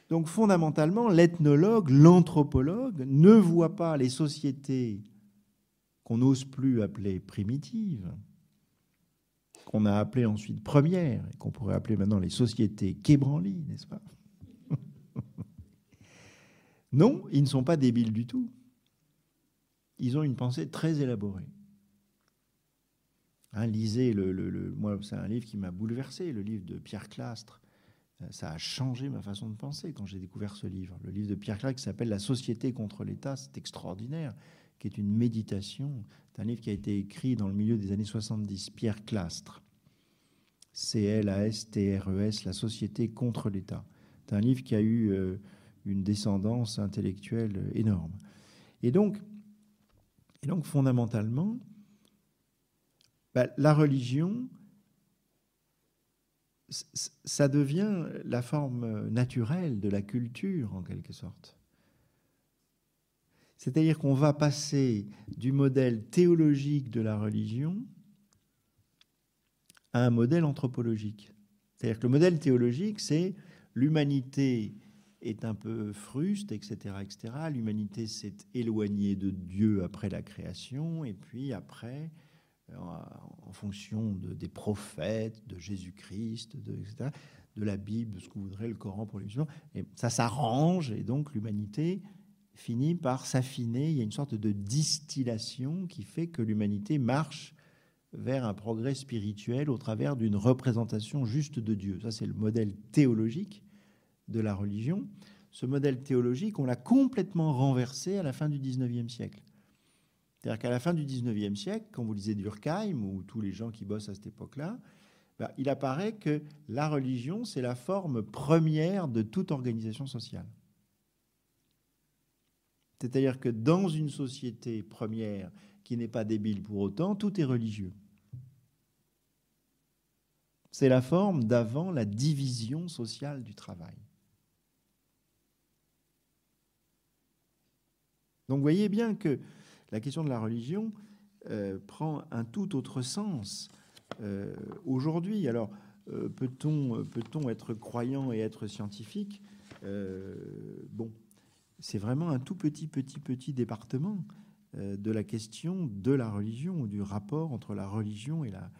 Donc fondamentalement, l'ethnologue, l'anthropologue ne voit pas les sociétés qu'on n'ose plus appeler primitives qu'on a appelées ensuite premières, et qu'on pourrait appeler maintenant les sociétés Québranly, n'est-ce pas? Non, ils ne sont pas débiles du tout. Ils ont une pensée très élaborée. Hein, lisez, le, moi, c'est un livre qui m'a bouleversé, le livre de Pierre Clastre. Euh, ça a changé ma façon de penser quand j'ai découvert ce livre. Le livre de Pierre Clastre qui s'appelle La société contre l'État, c'est extraordinaire, qui est une méditation. C'est un livre qui a été écrit dans le milieu des années 70. Pierre Clastre, C-L-A-S-T-R-E-S, e La société contre l'État. C'est un livre qui a eu euh, une descendance intellectuelle énorme. Et donc, et donc fondamentalement, bah, la religion, ça devient la forme naturelle de la culture, en quelque sorte. C'est-à-dire qu'on va passer du modèle théologique de la religion à un modèle anthropologique. C'est-à-dire que le modèle théologique, c'est l'humanité est un peu fruste, etc., etc. L'humanité s'est éloignée de Dieu après la création, et puis après, en fonction de, des prophètes, de Jésus-Christ, de, etc., de la Bible, de ce que voudrait le Coran pour les musulmans. Et ça s'arrange et donc l'humanité finit par s'affiner. Il y a une sorte de distillation qui fait que l'humanité marche vers un progrès spirituel au travers d'une représentation juste de Dieu. Ça, c'est le modèle théologique de la religion. Ce modèle théologique, on l'a complètement renversé à la fin du XIXe siècle. C'est-à-dire qu'à la fin du XIXe siècle, quand vous lisez Durkheim ou tous les gens qui bossent à cette époque-là, ben, il apparaît que la religion, c'est la forme première de toute organisation sociale. C'est-à-dire que dans une société première qui n'est pas débile pour autant, tout est religieux. C'est la forme d'avant la division sociale du travail. Donc vous voyez bien que la question de la religion euh, prend un tout autre sens euh, aujourd'hui. Alors, euh, peut-on peut être croyant et être scientifique? Bon, c'est vraiment un tout petit, petit, petit département de la question de la religion ou du rapport entre la religion et la,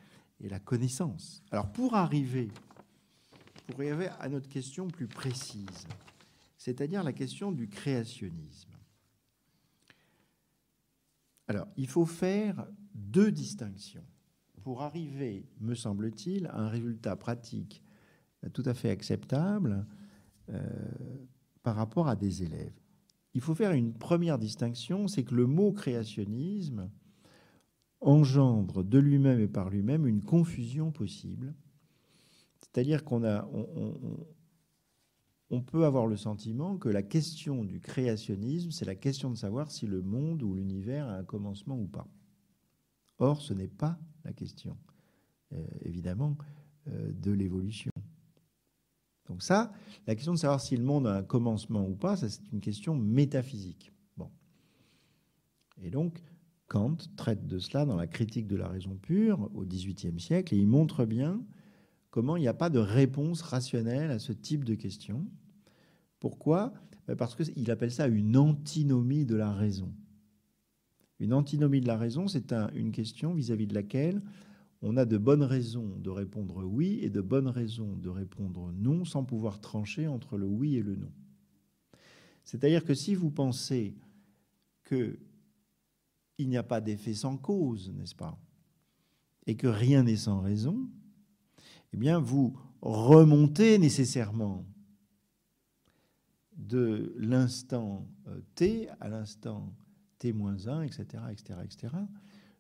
et la connaissance. Alors, pour arriver, pour arriver à notre question plus précise, c'est-à-dire la question du créationnisme. Alors, il faut faire deux distinctions pour arriver, me semble-t-il, à un résultat pratique tout à fait acceptable euh, par rapport à des élèves. Il faut faire une première distinction, c'est que le mot créationnisme engendre de lui-même et par lui-même une confusion possible. C'est-à-dire qu'on a, peut avoir le sentiment que la question du créationnisme, c'est la question de savoir si le monde ou l'univers a un commencement ou pas. Or, ce n'est pas la question, euh, évidemment, euh, de l'évolution. Donc ça, la question de savoir si le monde a un commencement ou pas, c'est une question métaphysique. Bon. Et donc, Kant traite de cela dans la critique de la raison pure au XVIIIe siècle, et il montre bien comment il n'y a pas de réponse rationnelle à ce type de question. Pourquoi? Ben, Parce qu'il appelle ça une antinomie de la raison. Une antinomie de la raison, c'est une question vis-à-vis de laquelle on a de bonnes raisons de répondre oui et de bonnes raisons de répondre non sans pouvoir trancher entre le oui et le non. C'est-à-dire que si vous pensez qu'il n'y a pas d'effet sans cause, n'est-ce pas? Et que rien n'est sans raison, eh bien vous remontez nécessairement de l'instant euh, t à l'instant t-1, etc., etc., etc.,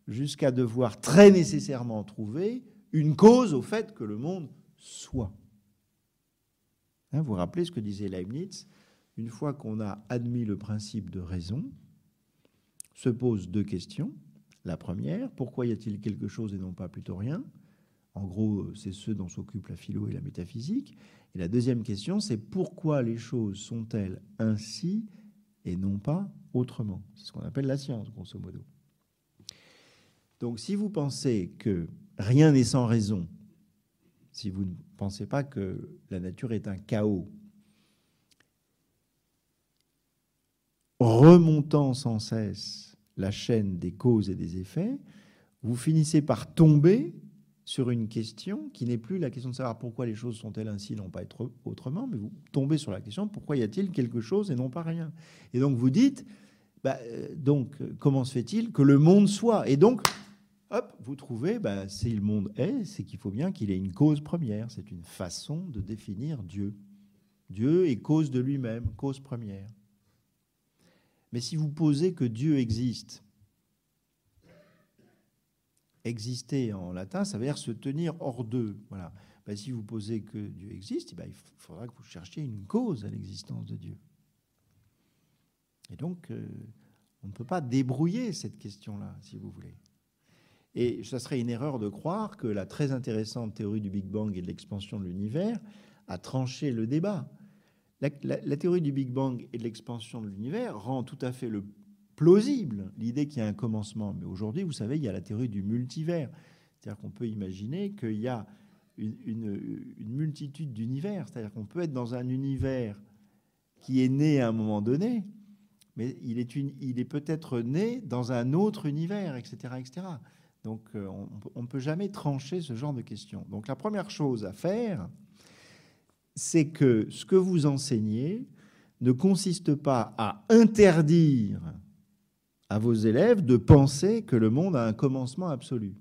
jusqu'à devoir très nécessairement trouver une cause au fait que le monde soit. Hein, vous vous rappelez ce que disait Leibniz Une fois qu'on a admis le principe de raison, se posent deux questions. La première, pourquoi y a-t-il quelque chose et non pas plutôt rien? En gros, c'est ce dont s'occupe la philo et la métaphysique. Et la deuxième question, c'est pourquoi les choses sont-elles ainsi et non pas autrement? C'est ce qu'on appelle la science, grosso modo. Donc si vous pensez que rien n'est sans raison, si vous ne pensez pas que la nature est un chaos, remontant sans cesse la chaîne des causes et des effets, vous finissez par tomber sur une question qui n'est plus la question de savoir pourquoi les choses sont-elles ainsi, non pas être autrement, mais vous tombez sur la question pourquoi y a-t-il quelque chose et non pas rien? Et donc vous dites, bah, euh, donc comment se fait-il que le monde soit? Et donc, hop, vous trouvez, bah, si le monde est, c'est qu'il faut bien qu'il ait une cause première. C'est une façon de définir Dieu. Dieu est cause de lui-même, cause première. Mais si vous posez que Dieu existe, exister en latin, ça veut dire se tenir hors d'eux. Voilà. Ben, si vous posez que Dieu existe, ben, il faudra que vous cherchiez une cause à l'existence de Dieu. Et donc, euh, on ne peut pas débrouiller cette question-là, si vous voulez. Et ça serait une erreur de croire que la très intéressante théorie du Big Bang et de l'expansion de l'univers a tranché le débat. La, la, théorie du Big Bang et de l'expansion de l'univers rend tout à fait le plausible l'idée qu'il y a un commencement. Mais aujourd'hui, vous savez, il y a la théorie du multivers. C'est-à-dire qu'on peut imaginer qu'il y a une, multitude d'univers. C'est-à-dire qu'on peut être dans un univers qui est né à un moment donné, mais il est, est peut-être né dans un autre univers, etc. etc. Donc euh, on ne peut jamais trancher ce genre de questions. Donc la première chose à faire, c'est que ce que vous enseignez ne consiste pas à interdire à vos élèves de penser que le monde a un commencement absolu.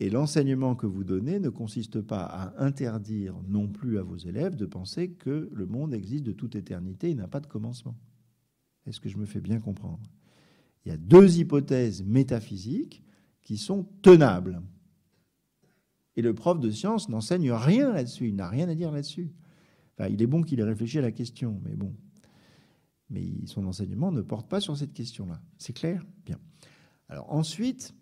Et l'enseignement que vous donnez ne consiste pas à interdire non plus à vos élèves de penser que le monde existe de toute éternité et n'a pas de commencement. Est-ce que je me fais bien comprendre? Il y a deux hypothèses métaphysiques qui sont tenables. Et le prof de science n'enseigne rien là-dessus, il n'a rien à dire là-dessus. Il est bon qu'il ait réfléchi à la question, mais bon, mais son enseignement ne porte pas sur cette question-là. C'est clair? Bien. Alors ensuite,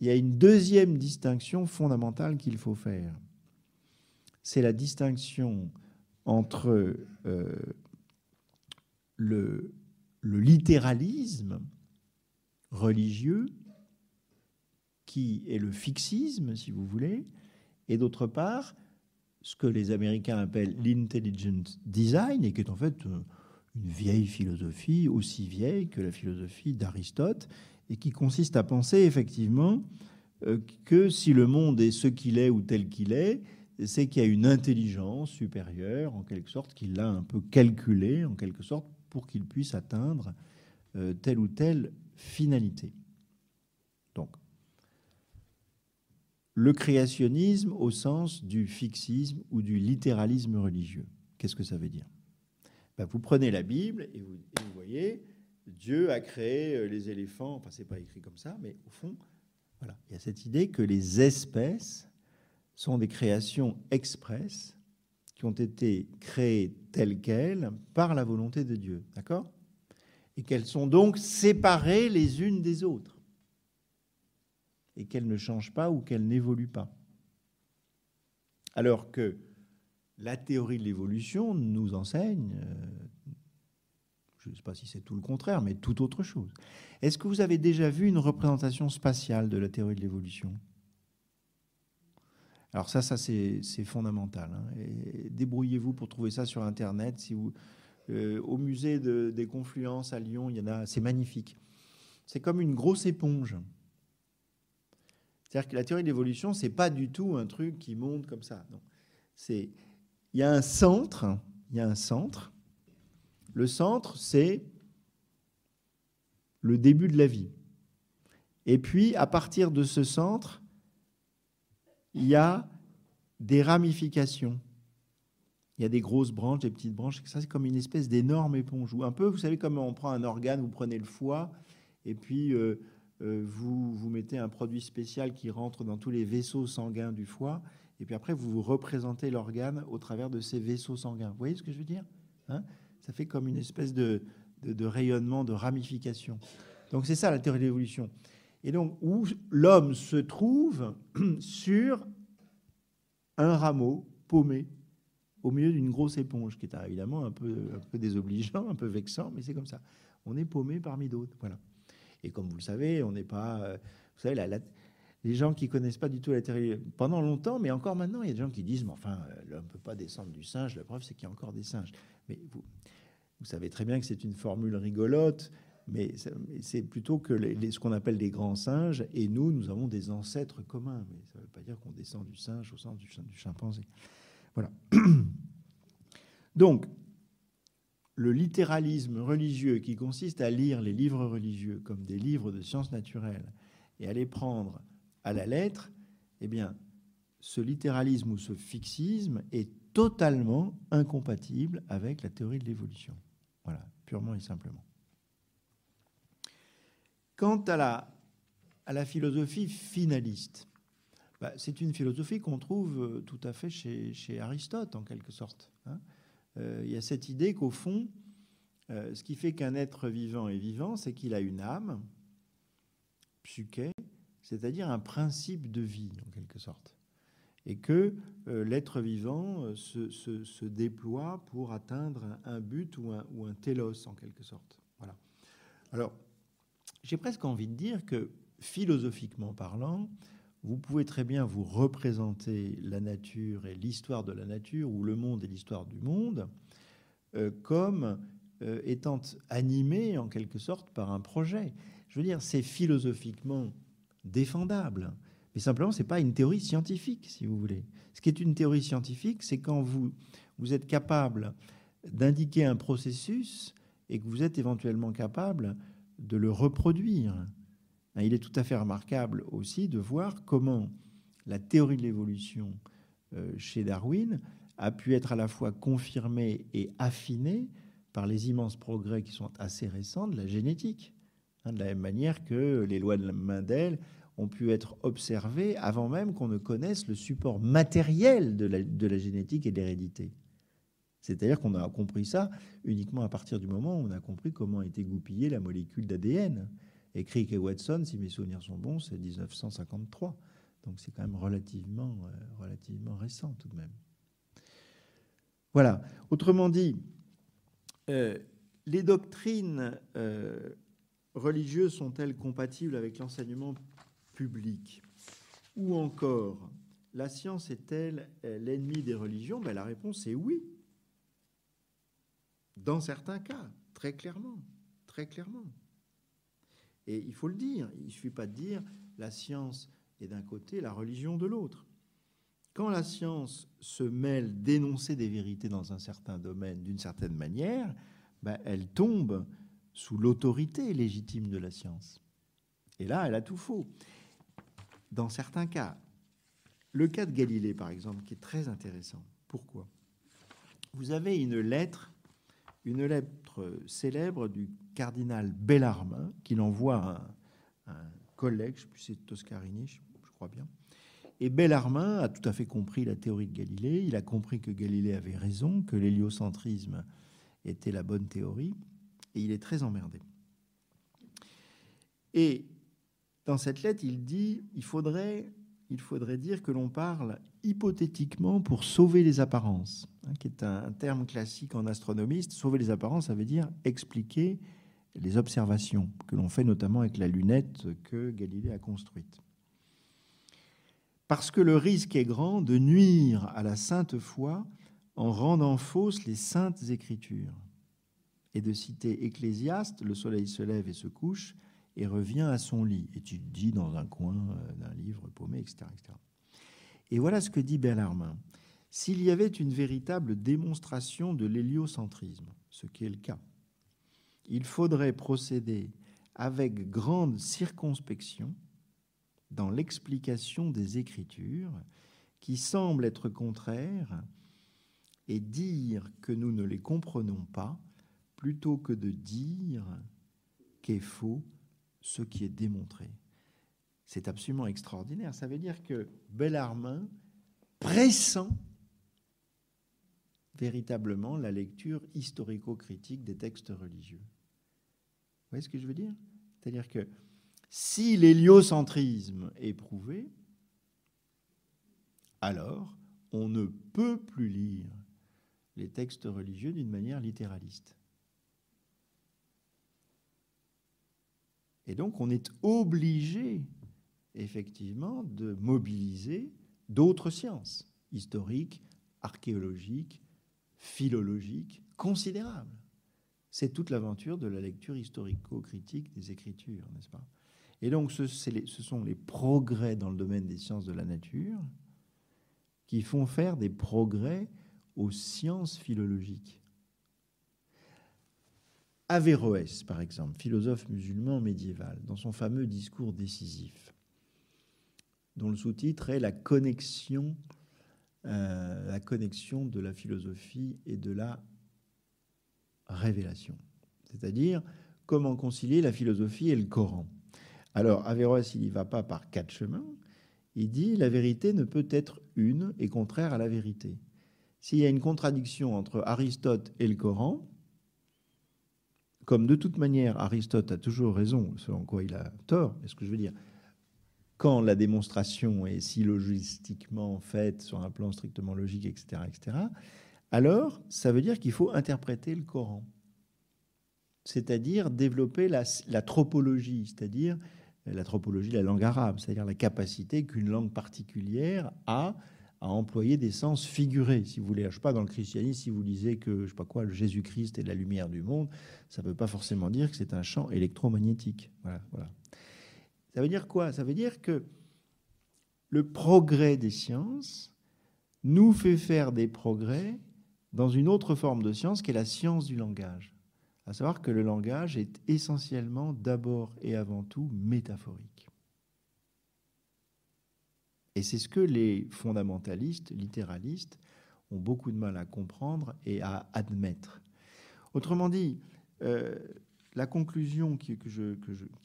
il y a une deuxième distinction fondamentale qu'il faut faire. C'est la distinction entre euh, le, littéralisme religieux, qui est le fixisme, si vous voulez, et d'autre part, ce que les Américains appellent l'intelligent design, et qui est en fait euh, une vieille philosophie, aussi vieille que la philosophie d'Aristote, et qui consiste à penser effectivement euh, que si le monde est ce qu'il est ou tel qu'il est, c'est qu'il y a une intelligence supérieure, en quelque sorte, qui l'a un peu calculé, en quelque sorte, pour qu'il puisse atteindre euh, telle ou telle finalité. Donc, le créationnisme au sens du fixisme ou du littéralisme religieux. Qu'est-ce que ça veut dire? Bah, vous prenez la Bible et vous, voyez, Dieu a créé euh, les éléphants, enfin c'est pas écrit comme ça, mais au fond, voilà, il y a cette idée que les espèces sont des créations expresses qui ont été créées telles quelles par la volonté de Dieu, d'accord? Et qu'elles sont donc séparées les unes des autres. Et qu'elles ne changent pas ou qu'elles n'évoluent pas. Alors que la théorie de l'évolution nous enseigne, euh, je ne sais pas si c'est tout le contraire, mais tout autre chose. Est-ce que vous avez déjà vu une représentation spatiale de la théorie de l'évolution? Alors ça, ça c'est fondamental. Hein. Débrouillez-vous pour trouver ça sur Internet. Euh, au musée des Confluences à Lyon, il y en a. C'est magnifique. C'est comme une grosse éponge. C'est-à-dire que la théorie de l'évolution, c'est pas du tout un truc qui monte comme ça. C'est il y a un centre, il y a un centre. Le centre, c'est le début de la vie. Et puis, à partir de ce centre, il y a des ramifications. Il y a des grosses branches, des petites branches. Ça, c'est comme une espèce d'énorme éponge. Ou un peu, vous savez, comme on prend un organe, vous prenez le foie, et puis euh, euh, vous, vous mettez un produit spécial qui rentre dans tous les vaisseaux sanguins du foie, et puis après, vous représentez l'organe au travers de ces vaisseaux sanguins. Vous voyez ce que je veux dire hein? Ça fait comme une espèce de, de, rayonnement, de ramification. Donc c'est ça la théorie de l'évolution. Et donc, où l'homme se trouve sur un rameau paumé au milieu d'une grosse éponge, qui est évidemment un peu, un peu désobligeant, un peu vexant, mais c'est comme ça. On est paumé parmi d'autres. Voilà. Et comme vous le savez, on n'est pas. Euh, vous savez, la, la, les gens qui connaissent pas du tout la théorie, pendant longtemps, mais encore maintenant, il y a des gens qui disent, mais enfin, euh, l'homme ne peut pas descendre du singe, la preuve c'est qu'il y a encore des singes. Mais vous, savez très bien que c'est une formule rigolote, Mais c'est plutôt que ce qu'on appelle les grands singes, et nous, nous avons des ancêtres communs. Mais ça ne veut pas dire qu'on descend du singe au sens du chimpanzé. Voilà. Donc, le littéralisme religieux qui consiste à lire les livres religieux comme des livres de sciences naturelles et à les prendre à la lettre, eh bien, ce littéralisme ou ce fixisme est totalement incompatible avec la théorie de l'évolution. Voilà, purement et simplement. Quant à la, philosophie finaliste, bah, c'est une philosophie qu'on trouve euh, tout à fait chez, chez Aristote, en quelque sorte. Hein. Euh, il y a cette idée qu'au fond, euh, ce qui fait qu'un être vivant est vivant, c'est qu'il a une âme, psyché, c'est-à-dire un principe de vie, en quelque sorte et que euh, l'être vivant euh, se, déploie pour atteindre un, but ou un, ou un, télos en quelque sorte. Voilà. Alors, j'ai presque envie de dire que philosophiquement parlant, vous pouvez très bien vous représenter la nature et l'histoire de la nature ou le monde et l'histoire du monde euh, comme étant animé en quelque sorte par un projet. Je veux dire, c'est philosophiquement défendable. Mais simplement, ce n'est pas une théorie scientifique, si vous voulez. Ce qui est une théorie scientifique, c'est quand vous, vous êtes capable d'indiquer un processus et que vous êtes éventuellement capable de le reproduire. Hein, il est tout à fait remarquable aussi de voir comment la théorie de l'évolution euh, chez Darwin a pu être à la fois confirmée et affinée par les immenses progrès qui sont assez récents de la génétique. Hein, de la même manière que les lois de Mendel ont pu être observés avant même qu'on ne connaisse le support matériel de la, génétique et de l'hérédité. C'est-à-dire qu'on a compris ça uniquement à partir du moment où on a compris comment était goupillée la molécule d'ADN. Et Crick et Watson, si mes souvenirs sont bons, c'est 1953. Donc c'est quand même relativement, euh, relativement récent tout de même. Voilà. Autrement dit, euh, les doctrines euh, religieuses sont-elles compatibles avec l'enseignement public? Ou encore, la science est-elle l'ennemi des religions? Ben, La réponse est oui. Dans certains cas, très clairement. Très clairement. Et il faut le dire, il ne suffit pas de dire la science est d'un côté, la religion de l'autre. Quand la science se mêle d'énoncer des vérités dans un certain domaine d'une certaine manière, ben, elle tombe sous l'autorité légitime de la science. Et là, elle a tout faux dans certains cas. Le cas de Galilée, par exemple, qui est très intéressant. Pourquoi? Vous avez une lettre, une lettre célèbre du cardinal Bellarmin, qu'il envoie à un, collègue, je sais plus c'est Toscarini, je, crois bien. Et Bellarmin a tout à fait compris la théorie de Galilée. Il a compris que Galilée avait raison, que l'héliocentrisme était la bonne théorie, et il est très emmerdé. Et dans cette lettre, il dit il faudrait, dire que l'on parle hypothétiquement pour sauver les apparences, hein, qui est un, terme classique en astronomiste. Sauver les apparences, ça veut dire expliquer les observations que l'on fait notamment avec la lunette que Galilée a construite. Parce que le risque est grand de nuire à la sainte foi en rendant fausses les saintes écritures. Et de citer Ecclésiaste, le soleil se lève et se couche, et revient à son lit. Et tu dis dans un coin euh, d'un livre paumé, etc., etc. Et voilà ce que dit Bellarmin. S'il y avait une véritable démonstration de l'héliocentrisme, ce qui est le cas, il faudrait procéder avec grande circonspection dans l'explication des Écritures qui semblent être contraires et dire que nous ne les comprenons pas plutôt que de dire qu'est faux ce qui est démontré. C'est absolument extraordinaire. Ça veut dire que Bellarmin pressent véritablement la lecture historico-critique des textes religieux. Vous voyez ce que je veux dire? C'est-à-dire que si l'héliocentrisme est prouvé, alors on ne peut plus lire les textes religieux d'une manière littéraliste. Et donc, on est obligé, effectivement, de mobiliser d'autres sciences, historiques, archéologiques, philologiques, considérables. C'est toute l'aventure de la lecture historico-critique des Écritures, n'est-ce pas? Et donc, ce, ce sont les progrès dans le domaine des sciences de la nature qui font faire des progrès aux sciences philologiques. Averroès, par exemple, philosophe musulman médiéval, dans son fameux discours décisif, dont le sous-titre est la connexion, euh, la connexion de la philosophie et de la révélation, c'est-à-dire comment concilier la philosophie et le Coran. Alors Averroès, il n'y va pas par quatre chemins. Il dit la vérité ne peut être une et contraire à la vérité. S'il y a une contradiction entre Aristote et le Coran, comme de toute manière Aristote a toujours raison, selon quoi il a tort, est ce que je veux dire, quand la démonstration est si logistiquement faite sur un plan strictement logique, etc., etc., alors ça veut dire qu'il faut interpréter le Coran, c'est-à-dire développer la, tropologie, c'est-à-dire la tropologie de la langue arabe, c'est-à-dire la capacité qu'une langue particulière a à employer des sens figurés, si vous voulez. Je sais pas, dans le christianisme, si vous lisez que, je sais pas quoi, le Jésus-Christ est la lumière du monde, ça ne veut pas forcément dire que c'est un champ électromagnétique. Voilà, voilà. Ça veut dire quoi? Ça veut dire que le progrès des sciences nous fait faire des progrès dans une autre forme de science qui est la science du langage. À savoir que le langage est essentiellement, d'abord et avant tout, métaphorique. Et c'est ce que les fondamentalistes, littéralistes, ont beaucoup de mal à comprendre et à admettre. Autrement dit, euh, la conclusion qui,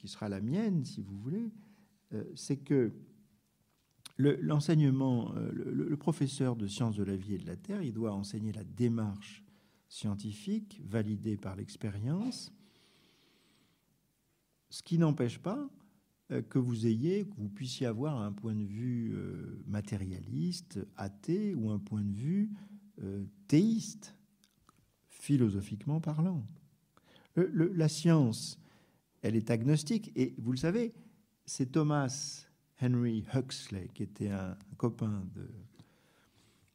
sera la mienne, si vous voulez, euh, c'est que l'enseignement, euh, le, professeur de sciences de la vie et de la terre, il doit enseigner la démarche scientifique validée par l'expérience, ce qui n'empêche pas que vous ayez, que vous puissiez avoir un point de vue euh, matérialiste, athée, ou un point de vue euh, théiste, philosophiquement parlant. la science, elle est agnostique, et vous le savez, c'est Thomas Henry Huxley, qui était un, copain de,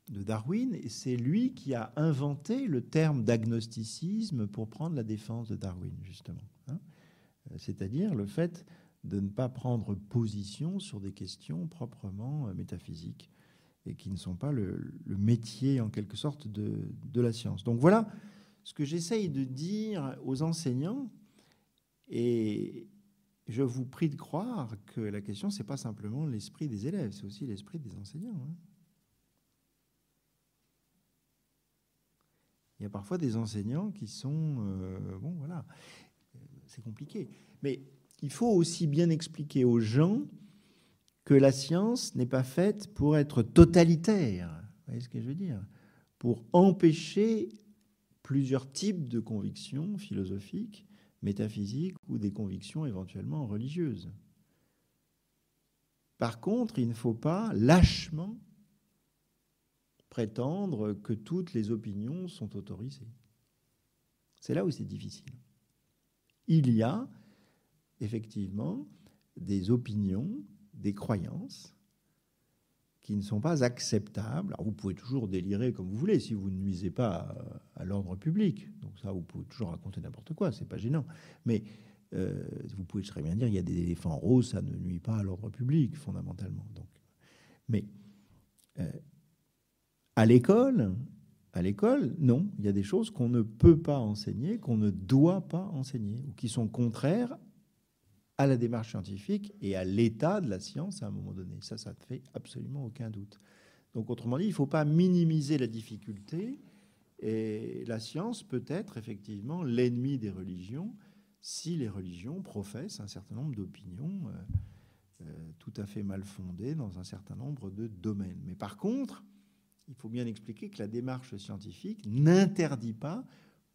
de Darwin, et c'est lui qui a inventé le terme d'agnosticisme pour prendre la défense de Darwin, justement. Hein. C'est-à-dire le fait de ne pas prendre position sur des questions proprement euh, métaphysiques et qui ne sont pas le, métier en quelque sorte de, la science. Donc voilà ce que j'essaye de dire aux enseignants et je vous prie de croire que la question, ce n'est pas simplement l'esprit des élèves, c'est aussi l'esprit des enseignants. Hein. Il y a parfois des enseignants qui sont... Euh, bon, voilà, c'est compliqué. Mais il faut aussi bien expliquer aux gens que la science n'est pas faite pour être totalitaire. Vous voyez ce que je veux dire? Pour empêcher plusieurs types de convictions philosophiques, métaphysiques ou des convictions éventuellement religieuses. Par contre, il ne faut pas lâchement prétendre que toutes les opinions sont autorisées. C'est là où c'est difficile. Il y a effectivement des opinions, des croyances qui ne sont pas acceptables. Alors vous pouvez toujours délirer comme vous voulez si vous ne nuisez pas à, l'ordre public. Donc ça, vous pouvez toujours raconter n'importe quoi, c'est pas gênant. Mais euh, vous pouvez très bien dire il y a des éléphants roses, ça ne nuit pas à l'ordre public fondamentalement. Donc, mais euh, à l'école, à l'école, non, il y a des choses qu'on ne peut pas enseigner, qu'on ne doit pas enseigner, ou qui sont contraires à la démarche scientifique et à l'état de la science à un moment donné. Ça, ça ne fait absolument aucun doute. Donc, autrement dit, il ne faut pas minimiser la difficulté. Et la science peut être effectivement l'ennemi des religions si les religions professent un certain nombre d'opinions euh, euh, tout à fait mal fondées dans un certain nombre de domaines. Mais par contre, il faut bien expliquer que la démarche scientifique n'interdit pas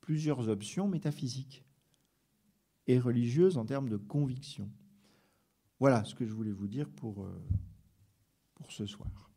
plusieurs options métaphysiques et religieuse en termes de conviction. Voilà ce que je voulais vous dire pour, euh, pour ce soir.